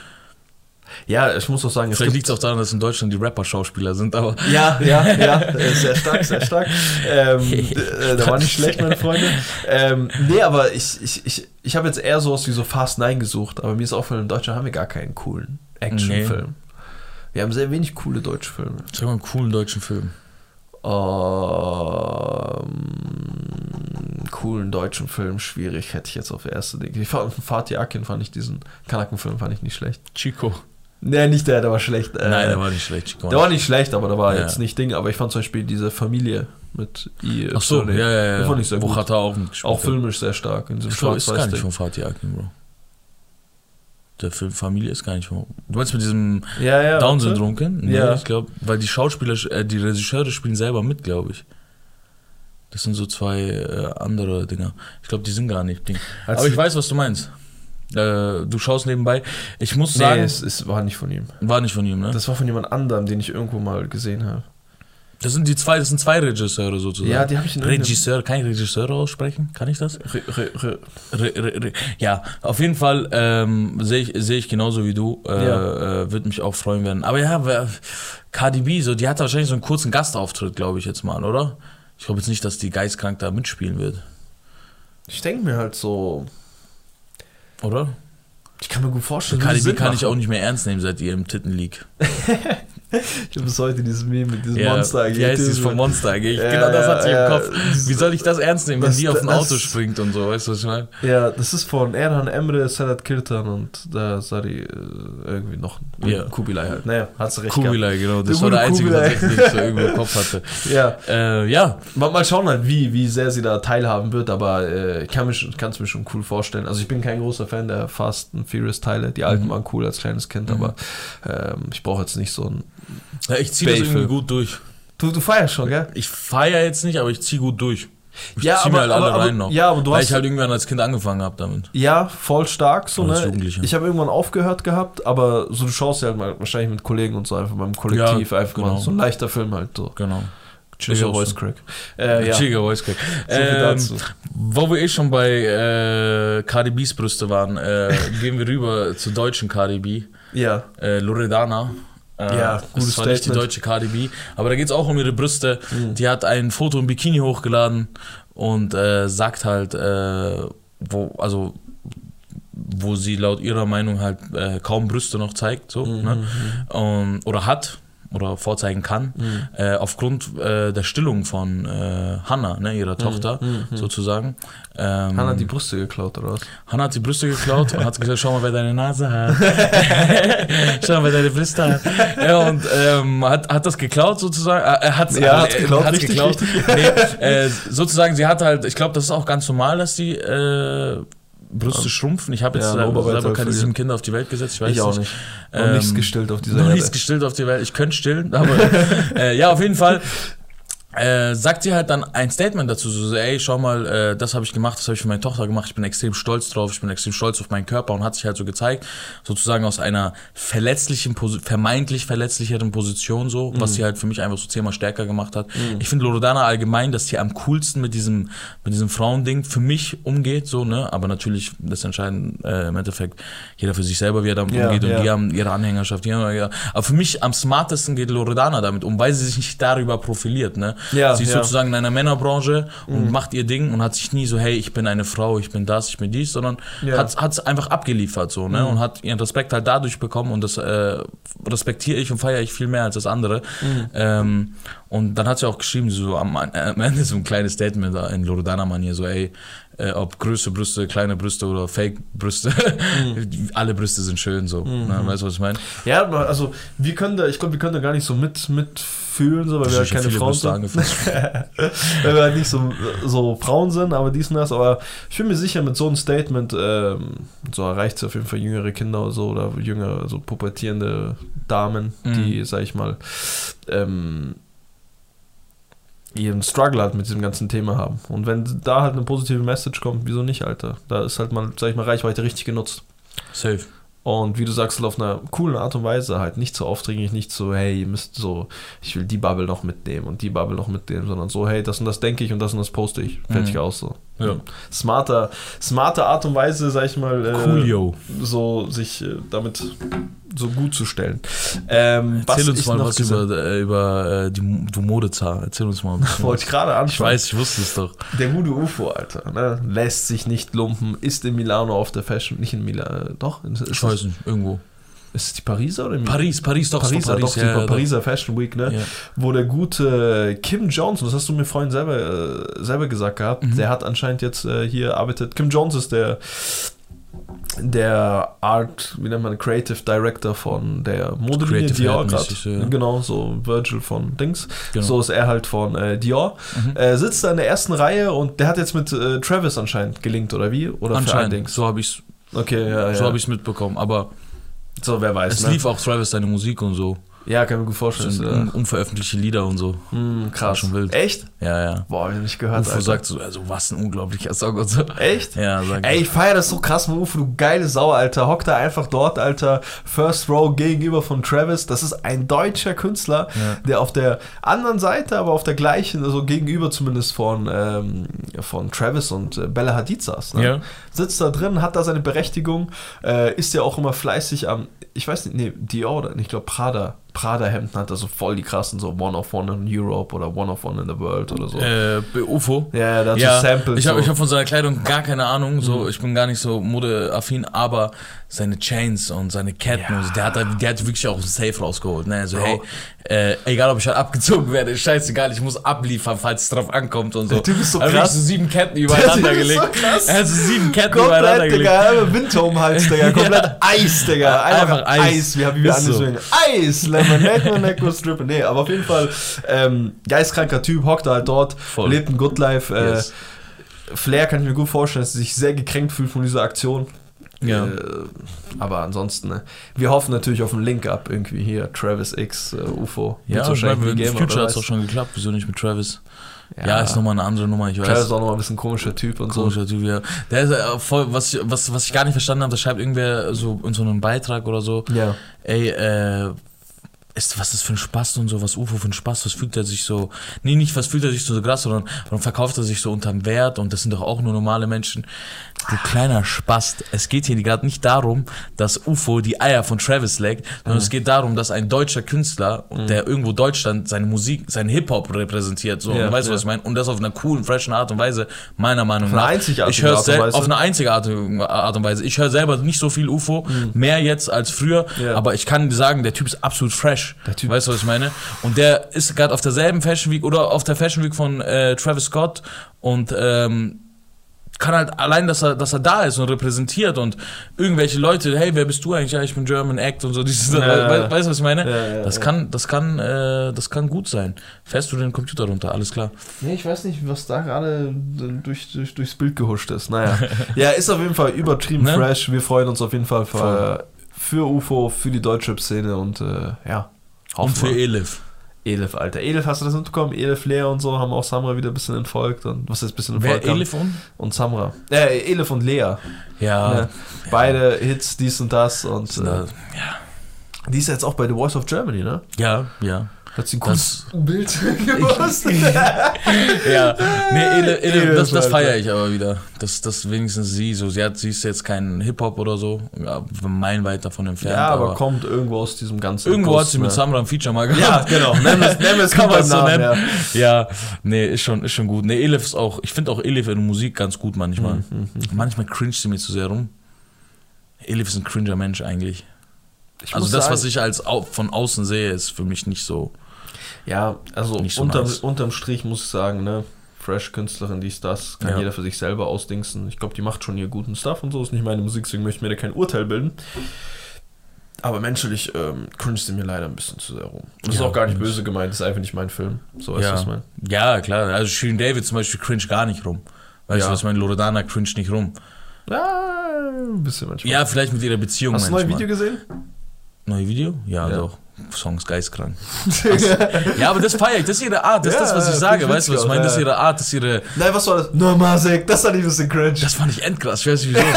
ich muss auch sagen, es
Vielleicht liegt es auch daran, dass in Deutschland die Rapper Schauspieler sind, aber
Ja, ja, <laughs> ja, äh, sehr stark, sehr stark. Ähm, <laughs> äh, da war nicht schlecht, meine Freunde. Ähm, nee, aber ich, ich, ich, ich habe jetzt eher sowas wie so Fast 9 gesucht, aber mir ist aufgefallen, in Deutschland haben wir gar keinen coolen Actionfilm. Wir haben sehr wenig coole deutsche Filme.
sag mal einen coolen deutschen Film.
Ähm, coolen deutschen Film, schwierig, hätte ich jetzt auf erste Ding. Ich fand Fatih Akin fand ich diesen Kanakenfilm fand ich nicht schlecht.
Chico.
Nee, nicht der, der war schlecht. Äh,
Nein, der war nicht schlecht.
Der war nicht schlecht, aber der war
Ja.
jetzt nicht Ding. Aber ich fand zum Beispiel diese Familie mit I.
Ach so, ja, ja, ja.
Den fand ich sehr
Wo
gut.
Katar auch mitgespielt
Auch
hat.
filmisch sehr stark. In diesem
Ich glaube, ist gar nicht von Fatih Akin, Bro. Der Film Familie ist gar nicht von. Du meinst mit diesem
Ja, ja.
Down-Syndrom? Nee,
Ja.
ich glaube, weil die Schauspieler, äh, die Regisseure spielen selber mit, glaube ich. Das sind so zwei äh, andere Dinger. Ich glaube, die sind gar nicht Ding.
Als
Aber ich weiß, was du meinst. Äh, du schaust nebenbei. Ich muss
Nee,
sagen,
es, es war nicht von ihm.
war nicht von ihm, ne?
Das war von jemand anderem, den ich irgendwo mal gesehen habe.
Das sind die zwei, das sind zwei Regisseure sozusagen.
Ja, die habe ich in
Regisseur, kann ich Regisseur aussprechen? Kann ich das?
Re, re, re.
Ja, auf jeden Fall ähm, sehe ich, sehe ich genauso wie du. Äh,
Ja.
äh, Würde mich auch freuen werden. Aber ja, wer- Cardi B, so, die hat wahrscheinlich so einen kurzen Gastauftritt, glaube ich jetzt mal, oder? Ich glaube jetzt nicht, dass die geistkrank da mitspielen wird,
ich denke mir halt so,
oder?
ich kann mir gut vorstellen, würde
B
Sinn
kann ich auch nicht mehr ernst nehmen seit ihrem Tittenleak. <laughs>
Ich habe bis heute dieses Meme mit diesem
Ja,
Monster
Wie heißt dieses vom Monster AG?
Ja,
genau das hat sie
ja,
im Kopf. Wie soll ich das ernst nehmen, wenn die auf ein Auto springt und so, weißt du, was ich meine?
Ja, das ist von Erhan Emre, Salat Kirtan und da Sari äh, irgendwie noch
Ja.
Kubilai halt. Naja, hat sie recht gehabt.
Kubilai, genau. Das
Der
war der einzige, tatsächlich, den ich so irgendwo im Kopf hatte. <laughs>
Ja,
Äh, ja,
mal, mal schauen halt, wie, wie sehr sie da teilhaben wird, aber äh, ich kann es mir schon cool vorstellen. Also ich bin kein großer Fan der Fast and Furious Teile. Die alten
Mhm.
waren cool als kleines Kind,
Mhm.
aber ähm, ich brauche jetzt nicht so ein...
ja ich ziehe das irgendwie gut durch.
Du, du feierst schon, gell?
Ich feiere jetzt nicht, aber ich ziehe gut durch. Ich
Ja,
zieh
aber-
mir halt alle
aber-
rein noch.
ja, aber du
weil
hast-
ich halt irgendwann als Kind angefangen habe damit.
Ja, voll stark so,
Als
ne?
Jugendlicher.
Ich habe irgendwann aufgehört gehabt, aber so du schaust ja halt mal wahrscheinlich mit Kollegen und so einfach beim Kollektiv
Ja,
einfach
genau.
mal so ein leichter Film halt so.
Genau.
Chilliger Voice. Crack. Äh, ja.
Chilliger Voice Crack. Ähm, wo wir eh schon bei äh, Cardi B's Brüste waren, äh, <laughs> gehen wir rüber zu deutschen Cardi B.
Ja.
Äh, Loredana. Äh,
Ja,
das
gutes
war nicht die.
Mhm.
deutsche Cardi B, aber da geht es auch um ihre Brüste. Die hat ein Foto im Bikini hochgeladen und äh, sagt halt, äh, wo, also wo sie laut ihrer Meinung halt äh, kaum Brüste noch zeigt, so,
Mhm,
ne? Und, oder hat oder vorzeigen kann, äh, aufgrund äh, der Stillung von äh, Hannah, ne, ihrer Tochter, sozusagen. Ähm,
Mhm, Hannah hat die Brüste geklaut, oder was?
Hannah hat die Brüste geklaut und hat gesagt, schau mal, wer deine Nase hat. <laughs> schau mal, wer deine Brüste hat. Ja, und ähm, hat, hat das geklaut sozusagen. Äh, Er hat
Ja, hat's geklaut,
hat's
richtig,
geklaut. Nee, äh, sozusagen, sie hat halt, ich glaube, das ist auch ganz normal, dass äh, Brüste schrumpfen. Ich habe jetzt
Ja,
selber, keine sieben Kinder auf die Welt gesetzt. Ich weiß
ich auch
nicht. Ähm,
nichts gestillt auf dieser Erde.
nichts gestillt auf die Welt. Ich könnte stillen, aber <laughs> äh, ja, auf jeden Fall. Äh, sagt sie halt dann ein Statement dazu, so, ey, schau mal, äh, das habe ich gemacht, das habe ich für meine Tochter gemacht, ich bin extrem stolz drauf, ich bin extrem stolz auf meinen Körper und hat sich halt so gezeigt, sozusagen aus einer verletzlichen, vermeintlich verletzlicheren Position so, was sie halt für mich einfach so zehnmal stärker gemacht hat. Ich finde Loredana allgemein, dass sie am coolsten mit diesem, mit diesem Frauending für mich umgeht, so, ne, aber natürlich, das entscheiden äh, im Endeffekt jeder für sich selber, wie er damit
Ja,
umgeht und
ja.
die haben ihre Anhängerschaft, die haben, ja. aber für mich am smartesten geht Loredana damit um, weil sie sich nicht darüber profiliert, ne.
Ja,
sie ist
ja.
sozusagen in einer Männerbranche und macht ihr Ding und hat sich nie so, hey, ich bin eine Frau, ich bin das, ich bin dies, sondern
Ja.
hat hat's einfach abgeliefert so, ne, und hat ihren Respekt halt dadurch bekommen und das äh, respektiere ich und feiere ich viel mehr als das andere. Ähm, und dann hat sie auch geschrieben, so am, am Ende so ein kleines Statement in Loredana-Manier, so, ey, äh, ob größte Brüste, kleine Brüste oder Fake-Brüste, <laughs> alle Brüste sind schön, so. Ne, weißt du, was ich meine?
Ja, also wir können da, ich glaube, wir können da gar nicht so mit, mitfühlen, so, weil wir halt
Ich
keine Frauen sind. <laughs> weil wir halt nicht so, so Frauen sind, aber dies und das. Aber ich bin mir sicher, mit so einem Statement, ähm, so erreicht es auf jeden Fall jüngere Kinder oder so oder jüngere, so pubertierende Damen, die, sag ich mal, ähm, ihren Struggle halt mit diesem ganzen Thema haben. Und wenn da halt eine positive Message kommt, wieso nicht, Alter? Da ist halt mal, sag ich mal, Reichweite richtig genutzt.
Safe.
Und wie du sagst, halt auf einer coolen Art und Weise, halt nicht so aufdringlich, nicht so, hey, ihr müsst so, ich will die Bubble noch mitnehmen und die Bubble noch mitnehmen, sondern so, hey, das und das denke ich und das und das poste ich. Fertig
Mhm.
aus so.
Ja.
Smarter, smarte Art und Weise, sag ich mal, äh, so sich äh, damit so gut zu stellen. Ähm,
Erzähl uns
ich
mal was über, äh, über äh, die, du Modezar. Erzähl uns mal. <laughs>
Wollte ich gerade
ich
anschauen.
weiß, ich wusste es doch.
Der gute UFO, Alter, ne? lässt sich nicht lumpen, ist in Milano auf der Fashion, nicht in Milano, doch, ist,
Ich weiß nicht, irgendwo.
Ist es die Pariser oder
Paris, Paris, doch,
Paris,
es war
Paris,
ja,
doch, die
ja,
Pariser Fashion Week, ne?
Ja.
Wo der gute Kim Jones, und das hast du mir vorhin selber, äh, selber gesagt gehabt,
Mhm.
der hat anscheinend jetzt äh, hier arbeitet. Kim Jones ist der der Art, wie nennt man, Creative Director von der Modelinie Dior gerade.
ja.
Genau, so Virgil von Dings.
Genau.
So ist er halt von äh, Dior.
Mhm.
Äh, sitzt da in der ersten Reihe und der hat jetzt mit äh, Travis anscheinend gelingt, oder wie? Oder
Anscheinend,
Dings?
so habe ich
Okay, ja, ja.
so hab ich's mitbekommen. Aber
so, wer weiß,
es
ne?
lief auch Travis seine Musik und so.
Ja, kann ich mir gut vorstellen.
So un unveröffentlichte Lieder und so.
hm, krass.
schon wild.
Echt?
Ja, ja.
Boah, hab ich nicht gehört.
UFO
Alter.
sagt so, also was ein unglaublicher Song und so.
Echt?
Ja, sagt
Ey, ich feier das so krass mit UFO, du geile Sau, Alter. Hockt da einfach dort, Alter. First Row gegenüber von Travis. Das ist ein deutscher Künstler,
Ja.
der auf der anderen Seite, aber auf der gleichen, also gegenüber zumindest von, ähm, von Travis und äh, Bella Hadid saß. Ne?
Ja.
Sitzt da drin, hat da seine Berechtigung, äh, ist ja auch immer fleißig am, ich weiß nicht, nee, Dior ich glaube Prada. Prada-Hemden hat er so voll die krassen, so One of One in Europe oder One of One in the World oder so.
Äh, UFO.
ja, ja, da hat
Ja,
so Samples.
ich habe
so.
hab von seiner Kleidung gar keine Ahnung,
Mhm.
so ich bin gar nicht so modeaffin, aber seine Chains und seine Ketten,
Ja.
und so, der hat da, der hat wirklich auch Safe rausgeholt, ne, so
Bro.
hey, äh, egal ob ich halt abgezogen werde, ist scheißegal, ich muss abliefern, falls es drauf ankommt und so.
Der Typ ist so krass.
so sieben Ketten übereinander
ist so
gelegt.
krass.
Er hat so sieben Ketten übereinander
Komplett,
gelegt.
Digga, <laughs> Winter um Hals, Digga. Komplett Eis, Digga. Einfach,
Einfach
Eis.
Eis.
Wie, wie wir
Ist so.
Eis! Lemonade, Lemonade, Stripper. Nee, aber auf jeden Fall, ähm, geistkranker Typ, hockt halt dort,
Voll.
lebt ein Good Life. Äh,
Yes.
Flair kann ich mir gut vorstellen, dass er sich sehr gekränkt fühlt von dieser Aktion.
Ja.
Äh, aber ansonsten, ne, wir hoffen natürlich auf einen Link-Up irgendwie hier. Travis X, äh, UFO.
Ja,
Wird's
ich meine,
nie
mit
geben,
Future hat es auch
weiß.
schon geklappt, wieso nicht mit Travis? Ja, ist nochmal eine andere Nummer, ich weiß.
Travis ist auch nochmal ein bisschen komischer Typ und so.
Komischer Typ, ja. Der ist äh, voll, was, ich- was, was ich gar nicht verstanden habe, da schreibt irgendwer so in so einem Beitrag oder so,
Ja.
ey, äh, ist, was ist für ein Spaß und so, was UFO für ein Spaß, was fühlt er sich so, nee, nicht, was fühlt er sich so krass, sondern warum verkauft er sich so unterm Wert und das sind doch auch nur normale Menschen. Du kleiner Spast, es geht hier gerade nicht darum, dass UFO die Eier von Travis leckt, sondern
Mhm.
es geht darum, dass ein deutscher Künstler, der irgendwo Deutschland seine Musik, seinen Hip-Hop repräsentiert, so,
Ja,
weißt du,
ja.
was ich meine? Und das auf einer coolen, freshen Art und Weise, meiner Meinung
Auf eine
nach.
einzigartige
ich höre
Art und Weise.
auf eine einzige Art, und Weise. Ich höre selber nicht so viel UFO, mehr jetzt als früher,
Mhm. Ja.
aber ich kann sagen, der Typ ist absolut fresh.
Typ-
Weißt du, was ich meine? Und der ist gerade auf derselben Fashion Week oder auf der Fashion Week von äh, Travis Scott und ähm, kann halt allein, dass er, dass er da ist und repräsentiert und irgendwelche Leute, hey, wer bist du eigentlich? Ja, ich bin German Act und so. <laughs> Dieses,
Ja,
we-
ja,
we-
ja.
weißt du, was ich meine?
Ja, ja,
das kann, das kann, äh, das kann gut sein. Fährst du den Computer runter? Alles klar.
Nee, ich weiß nicht, was da gerade durch, durch, durchs Bild gehuscht ist. Naja. ja, ist auf jeden Fall übertrieben
Ne?
fresh. Wir freuen uns auf jeden Fall für. Für UFO, für die deutsche Szene und äh, ja.
Und für
wir.
Elif.
Elif, Alter. Elif, hast du das mitbekommen? Elif, Lea und so haben auch Samra wieder ein bisschen entfolgt. Und was ist ein bisschen
Wer
entfolgt? haben?
Elif und?
Und Samra. Äh, Elif und Lea.
Ja.
Ja. Beide Hits, dies und das. Und
Sind
äh,
da-
die ist jetzt auch bei The Voice of Germany, ne?
Ja, ja.
Hat sie ein cooles Bild gepostet.
Ja, nee, Ele, Ele,
Elif,
das, das feiere ich aber wieder. Das, das wenigstens sie so. Sie hat, sie ist jetzt kein Hip-Hop oder so, ja, meilenweit davon entfernt.
ja, aber
aber
kommt irgendwo aus diesem ganzen.
irgendwo hat
Guss,
sie mit
ne?
Samra ein Feature mal
Ja,
gehabt.
genau. Wir es- wir es <laughs>
Kann man so nennen. Ja. nee, ist schon, ist schon gut. Nee, Elif ist auch, ich finde auch Elif in Musik ganz gut manchmal.
Mhm,
Manchmal cringe sie mir zu sehr rum. Elif ist ein cringer Mensch eigentlich.
Ich
Also das,
sagen,
was ich als au von außen sehe, ist für mich nicht so.
Ja, also
so
unterm,
nice.
unterm Strich muss ich sagen, ne? Fresh-Künstlerin, dies, das, kann
Ja.
jeder für sich selber ausdingsen. Ich glaube, die macht schon ihr guten Stuff und so, ist nicht meine Musik, deswegen möchte ich mir da kein Urteil bilden. Aber menschlich ähm, cringe sie mir leider ein bisschen zu sehr rum. Das ist
Ja,
auch gar nicht
das-
böse gemeint, das ist einfach nicht mein Film. So weißt du,
ja.
was ich meine.
ja, klar. Also Shirin David zum Beispiel cringe gar nicht rum. Weißt
Ja.
du, was ich meine? Loredana cringe nicht rum.
Ja, ein bisschen manchmal.
Ja, vielleicht mit ihrer Beziehung
Hast du ein neues. Video gesehen?
Neue Video? Ja,
Ja.
doch. Songs geistkrank. <laughs> ja, aber das feiere ich. Das ist ihre Art. Das ist
Ja,
das, was ich
ja,
sage. Weißt du, was ich meine? Das ist
ja.
ihre Art. Das ist ihre.
Nein, was war das? No, Masek, das fand ich ein bisschen cringe.
Das fand ich endkrass. Ich weiß nicht wieso. <laughs>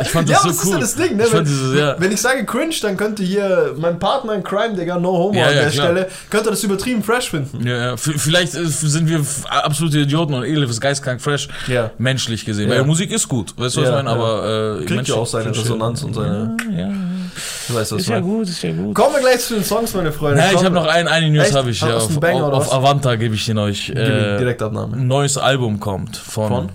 Ich fand
ja,
das
aber
so
das
cool.
ist ja das Ding, ne?
Ich
Wenn,
dieses, ja.
wenn ich sage cringe, dann könnte hier mein Partner in Crime, Digga, no homo
Ja,
an
ja,
der
klar.
Stelle, könnte das übertrieben fresh finden.
Ja, ja. Vielleicht äh, sind wir absolute Idioten und Elif ist geistkrank fresh.
Ja.
Menschlich gesehen.
Ja.
Weil Musik ist gut. Weißt du, was
Ja,
ich meine? Aber. Äh,
Kriegt ja auch seine Resonanz und seine.
Ja, ja.
Du weißt, was
Ist ja gut, ist ja gut.
Kommen wir gleich zu den Songs, meine Freunde.
Ja, ich habe noch ein, eine News habe ich ja. Auf,
einen
auf
was?
Avanta gebe ich den euch. Äh,
Direktabnahme.
ein neues Album kommt von,
Von?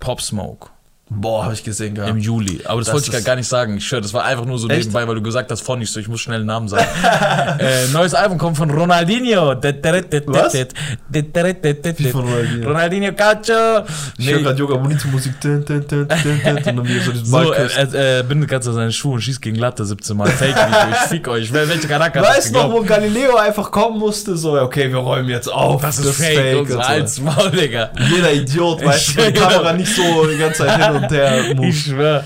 Pop Smoke
Boah, habe ich gesehen gehabt.
im Juli. Aber das,
Das
wollte ich gar nicht sagen. Ich schwöre, das war einfach nur so
Echt?
nebenbei, weil du gesagt hast, von nicht so. Ich muss schnell einen Namen sagen. <laughs> äh, neues Album kommt von Ronaldinho.
Was? Von Ronaldinho?
Ronaldinho Cacho.
Ich höre gerade Yoga Bonito Musik. Und dann wieder so diesen
So, er,
küsst.
er, er bindet ganz an seine Schuhe und schießt gegen Latte 17 Mal. Fake-Video, ich <laughs> fick euch. Wer, welcher Charakter das
Weißt du noch, wo Galileo einfach kommen musste? So, okay, wir räumen jetzt auf.
Das ist fake, und so
und so.
Maul, Digga.
Jeder Idiot, weißt du, die. Kamera nicht so die ganze Zeit hin und her Move. <laughs>
Ich schwör.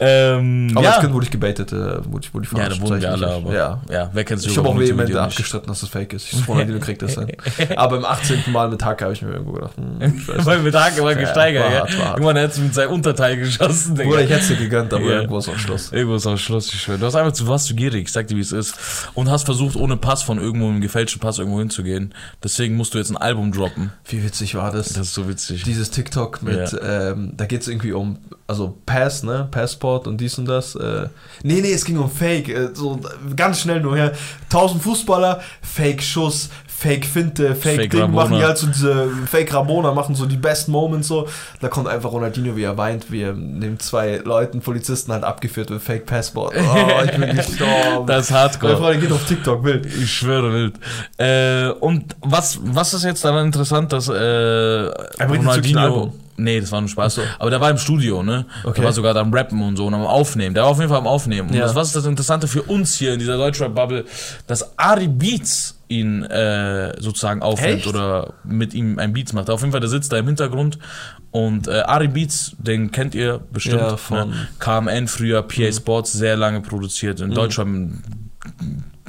Ähm,
Aber
ja.
das Kind wurde ich gebaitet, äh, wurde ich, wurde ich
ja, da wurden wir alle, aber.
Ja.
ja. wer kennt sich
Ich habe auch vehement abgestritten, dass das fake ist. Ich Ronaldinho kriegt das hin. <laughs> Aber im 18. Mal mit Hacke habe ich mir irgendwo gedacht, hm,
Weil mit Hake war gesteigert, ja.
hart, war hart.
Irgendwann hat es mit seinem Unterteil geschossen, Digga.
Bruder, ich hätte es dir gegönnt, aber irgendwo ist auch Schluss.
Irgendwo ist auch Schluss, ich schwör. Du hast einfach zu was zu gierig, ich sag dir, wie es ist. Und hast versucht, ohne Pass von irgendwo, einem gefälschten Pass irgendwo hinzugehen. Deswegen musst du jetzt ein Album droppen.
Wie witzig war das?
Das ist so witzig.
Dieses TikTok mit, ähm, da geht es irgendwie um, also Pass, ne, Passport und dies und das. Äh, nee, nee, es ging um Fake, äh, so ganz schnell nur her. 1000 Fußballer, Fake-Schuss, Fake-Finte,
Fake
Fake-Ding,
Rabona.
machen die halt so diese Fake-Rabona, machen so die besten Moments so. Da kommt einfach Ronaldinho, wie er weint, wie er neben zwei Leuten, Polizisten halt abgeführt wird, Fake-Passport. <laughs> Oh, ich bin gestorben.
Das ist
Meine
Hardcore.
Freunde geht auf TikTok, wild.
Ich schwöre wild. Äh, und was, was ist jetzt daran interessant, dass äh,
bringt
Nee, das war nur Spaß.
So.
Aber der war im Studio, ne?
Okay.
Der war sogar da am Rappen und so und am Aufnehmen. Der war auf jeden Fall am Aufnehmen. Und
Ja.
das, was ist das Interessante für uns hier in dieser Deutschrap-Bubble, dass Ari Beats ihn äh, sozusagen aufnimmt
Echt?
oder mit ihm ein Beats macht. Auf jeden Fall, der sitzt da im Hintergrund und äh, Ari Beats, den kennt ihr bestimmt.
Ja, von- Mhm.
ne? KMN früher, PA Sports, sehr lange produziert. In Deutschland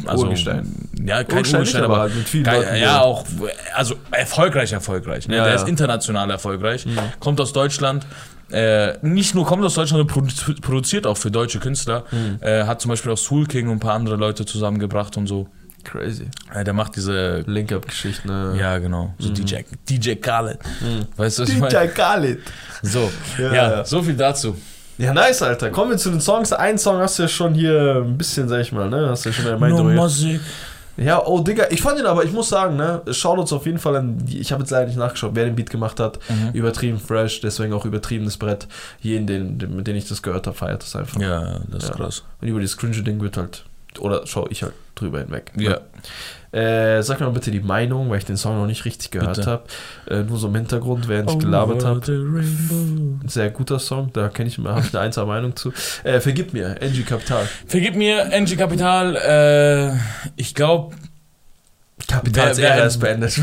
also,
Urgestein.
Ja, kein
Urgestein
Urgestein, aber,
aber halt mit vielen
kein,
Leuten,
ja, auch, also erfolgreich, erfolgreich. Ne?
Ja,
der
ja.
ist international erfolgreich, kommt aus Deutschland. Äh, nicht nur kommt aus Deutschland, sondern produ- produziert auch für deutsche Künstler. Äh, hat zum Beispiel auch Soul King und ein paar andere Leute zusammengebracht und so.
Crazy.
Äh, der macht diese.
Link-Up-Geschichten. Ne?
Ja, genau. So DJ, DJ Khaled. Weißt du, was ich
DJ
meine?
Khaled.
So,
Ja,
ja,
ja.
so viel dazu.
Ja, nice, Alter. Kommen wir zu den Songs. Einen Song hast du ja schon hier ein bisschen, sag ich mal, ne? Hast du ja schon in
No
der
Musik.
Ja, oh, Digga, ich fand ihn aber, ich muss sagen, ne? Schaut uns auf jeden Fall an. Ich habe jetzt leider nicht nachgeschaut, wer den Beat gemacht hat.
Mhm.
Übertrieben fresh, deswegen auch übertriebenes Brett. Jeden, den, den, mit dem ich das gehört habe, feiert das einfach.
Ja, das ist
Ja.
krass.
Und über das cringe-Ding wird halt. Oder schau ich halt drüber hinweg.
Ja.
Äh, sag mir mal bitte die Meinung, weil ich den Song noch nicht richtig gehört habe. Äh, nur so im Hintergrund, während ich
Oh,
gelabert habe. Sehr guter Song, da kenne ich habe ich eine einzelne Meinung zu. Äh, vergib mir, Angie Capital.
Vergib mir, NG Kapital, äh, ich glaube,
Kapitals
Wer- wer-
Ära ist beendet.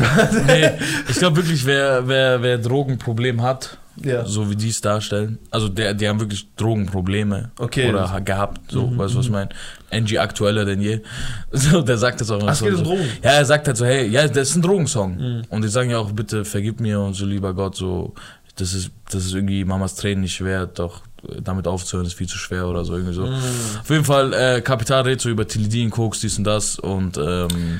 nee, ich glaube wirklich, wer, wer, wer Drogenproblem hat,
ja.
so wie die es darstellen, also der, die haben wirklich Drogenprobleme
Okay.
oder ha- gehabt, so,
Mhm,
weißt du, was ich meine? NG aktueller denn je. <laughs> So, der sagt das auch immer
Ach,
so.
geht
so.
Drogen.
Ja, er sagt halt so, hey, ja, das ist ein Drogensong.
Mhm.
Und die sagen ja auch, bitte vergib mir und so, lieber Gott, so, das ist, das ist irgendwie Mamas Tränen nicht wert, doch damit aufzuhören ist viel zu schwer oder so, irgendwie so.
Mhm.
Auf jeden Fall, äh, Kapital redet so über Tilidin, Koks, dies und das und ähm,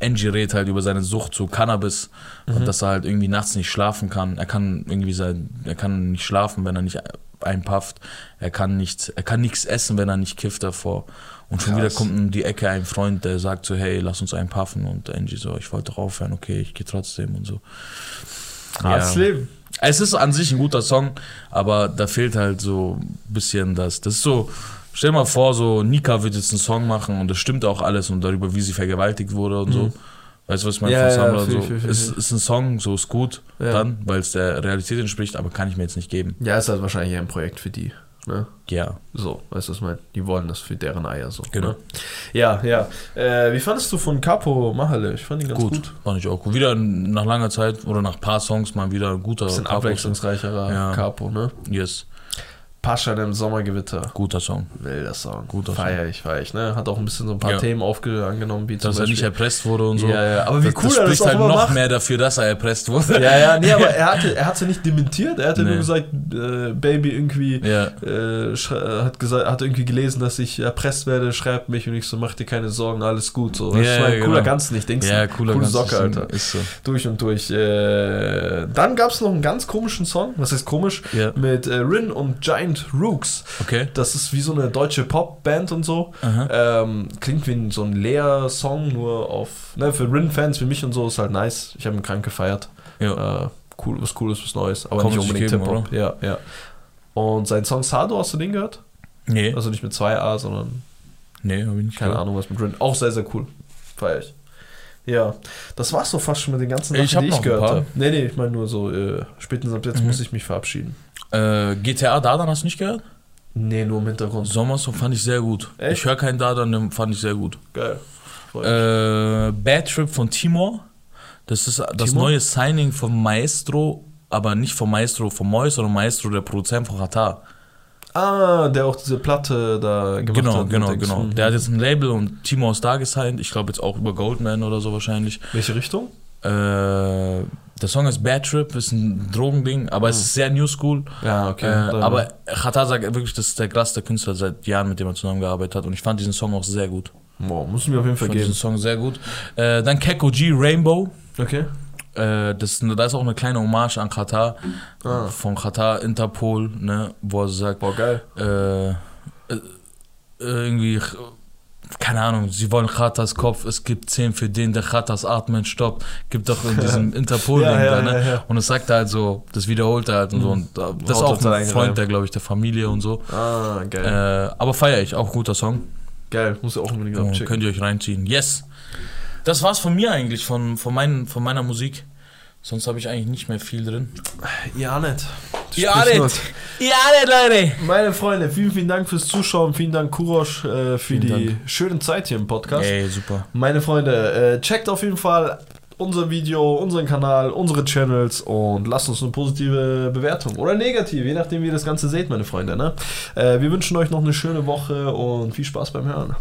Angie redet halt über seine Sucht zu Cannabis und dass er halt irgendwie nachts nicht schlafen kann. Er kann irgendwie sein, er kann nicht schlafen, wenn er nicht einpafft. Er kann nicht, er kann nichts essen, wenn er nicht kifft davor. Und schon
Krass.
wieder kommt um die Ecke ein Freund, der sagt so, hey, lass uns einpaffen und Angie so, ich wollte doch aufhören, okay, ich gehe trotzdem und so.
Hartes Leben.
Es ist an sich ein guter Song, aber da fehlt halt so ein bisschen das. Das ist so, stell dir mal vor, so Nika wird jetzt einen Song machen und das stimmt auch alles und darüber, wie sie vergewaltigt wurde und so. Weißt du, was ich meine?
Mhm. Ja,
Von
ja, fühl,
so.
fühl, fühl,
ist, ist ein Song, so ist gut
Ja.
dann, weil es der Realität entspricht, aber kann ich mir jetzt nicht geben.
Ja, ist halt wahrscheinlich ein Projekt für die. Ne?
Ja.
So, weißt du, was ich meine? Die wollen das für deren Eier so.
Genau.
Ne? Ja, ja. Äh, wie fandest du von Capo Mahale? Ich fand ihn ganz gut.
Gut, fand ich auch gut. Wieder nach langer Zeit oder nach ein paar Songs mal wieder ein guter
Bisschen
Capo-
abwechslungsreicherer
Ja.
Capo, ne?
Yes,
Pascha im Sommergewitter.
guter Song.
Wilder Song.
Guter Song.
feier ich, feier ich, ne? Hat auch ein bisschen so ein paar
Ja.
Themen aufge angenommen, wie zum
Dass er nicht erpresst wurde und so.
Ja, ja, aber wie
das,
cool
das
er das
spricht
auch
halt noch
macht.
mehr dafür, dass er erpresst wurde.
Ja, ja, nee, aber <laughs> er hatte, er hat ja nicht dementiert, er hatte
Nee.
nur gesagt, äh, Baby irgendwie
Ja.
äh, hat gesagt, hat irgendwie gelesen, dass ich erpresst werde, schreibt mich und ich so, mach dir keine Sorgen, alles gut. So, das
Ja,
ist mein cooler
genau.
ganz nicht, denkst du?
Ja, cooler
Coole
ganz-
Socke, Alter.
Ist so.
Durch und durch. Äh, dann gab es noch einen ganz komischen Song, was heißt komisch,
Ja.
mit äh, Rin und Giant Rooks.
Okay.
Das ist wie so eine deutsche Popband und so. Ähm, klingt wie so ein leer Song, nur auf. Ne, für Rin-Fans wie mich und so ist halt nice. Ich habe ihn krank gefeiert.
Ja.
Äh, cool, was Cooles, was Neues, aber
Kann
nicht unbedingt Hip-Hop. Ja, ja. Und sein Song Sado, hast du den gehört?
Nee.
Also nicht mit 2a, sondern
nee, hab ich nicht
keine
gehört.
Ahnung, was mit Rin. Auch sehr, sehr cool. Feier ich. Ja, das war's so fast schon mit den ganzen
Ich
Sachen,
hab
die ich gehört habe. Nee, nee, ich meine nur so, äh, spätestens ab jetzt
Mhm.
muss ich mich verabschieden.
Äh, GTA Dadan hast du nicht gehört?
Nee, nur im Hintergrund.
Sommersong fand ich sehr gut.
Echt?
Ich höre keinen Dadan, den fand ich sehr gut.
Geil.
Äh, Bad Trip von Timor. Das ist das
Timor?
neue Signing von Maestro aber nicht vom Maestro vom Mois, sondern Maestro, der Produzent von Qatar.
Ah, der auch diese Platte da gemacht
Genau,
hat.
genau, genau.
Mhm.
Der hat jetzt ein Label und Timo ist da gesigned. Ich glaube jetzt auch über Goldman oder so wahrscheinlich.
Welche Richtung?
Äh, der Song ist Bad Trip, ist ein Drogending, aber es ist sehr New School.
Ja, okay.
Äh, aber sagt wirklich, das ist der krasseste Künstler seit Jahren, mit dem er zusammengearbeitet hat. Und ich fand diesen Song auch sehr gut.
Boah, muss mir auf jeden
Ich
Fall
fand diesen
geben.
Song sehr gut. Äh, dann Keko G, Rainbow.
Okay.
Äh, das, da ist auch eine kleine Hommage an Qatar.
Ah.
Von Qatar, Interpol, ne, wo er sagt,
Boah, geil.
äh, äh, irgendwie, keine Ahnung, sie wollen Khatars Kopf, es gibt 10 für den, der Khatars Atmen stoppt. Gibt doch in diesem <laughs> Interpol
Ja, ja,
da, ne?
ja.
Und es sagt er halt so, das wiederholt er halt und so. Und äh, das ist auch ein. Freund, der, glaube ich, der Familie und so.
Ah, geil.
Äh, aber feiere ich, auch guter Song.
geil. Muss ich auch unbedingt
Ja,
abchecken.
könnt ihr euch reinziehen. Yes. Das war's von mir eigentlich, von, von, meinen, von meiner Musik. Sonst habe ich eigentlich nicht mehr viel drin.
Ja, nicht.
Ja, nicht. Ja, nicht, Leute.
Meine Freunde, vielen, vielen Dank fürs Zuschauen. Vielen Dank, Kurosch, äh, für
Vielen
die
Dank.
schöne Zeit hier im Podcast.
Ey, super.
Meine Freunde, äh, checkt auf jeden Fall unser Video, unseren Kanal, unsere Channels und lasst uns eine positive Bewertung oder negativ, je nachdem, wie ihr das Ganze seht, meine Freunde. Ne? Äh, wir wünschen euch noch eine schöne Woche und viel Spaß beim Hören.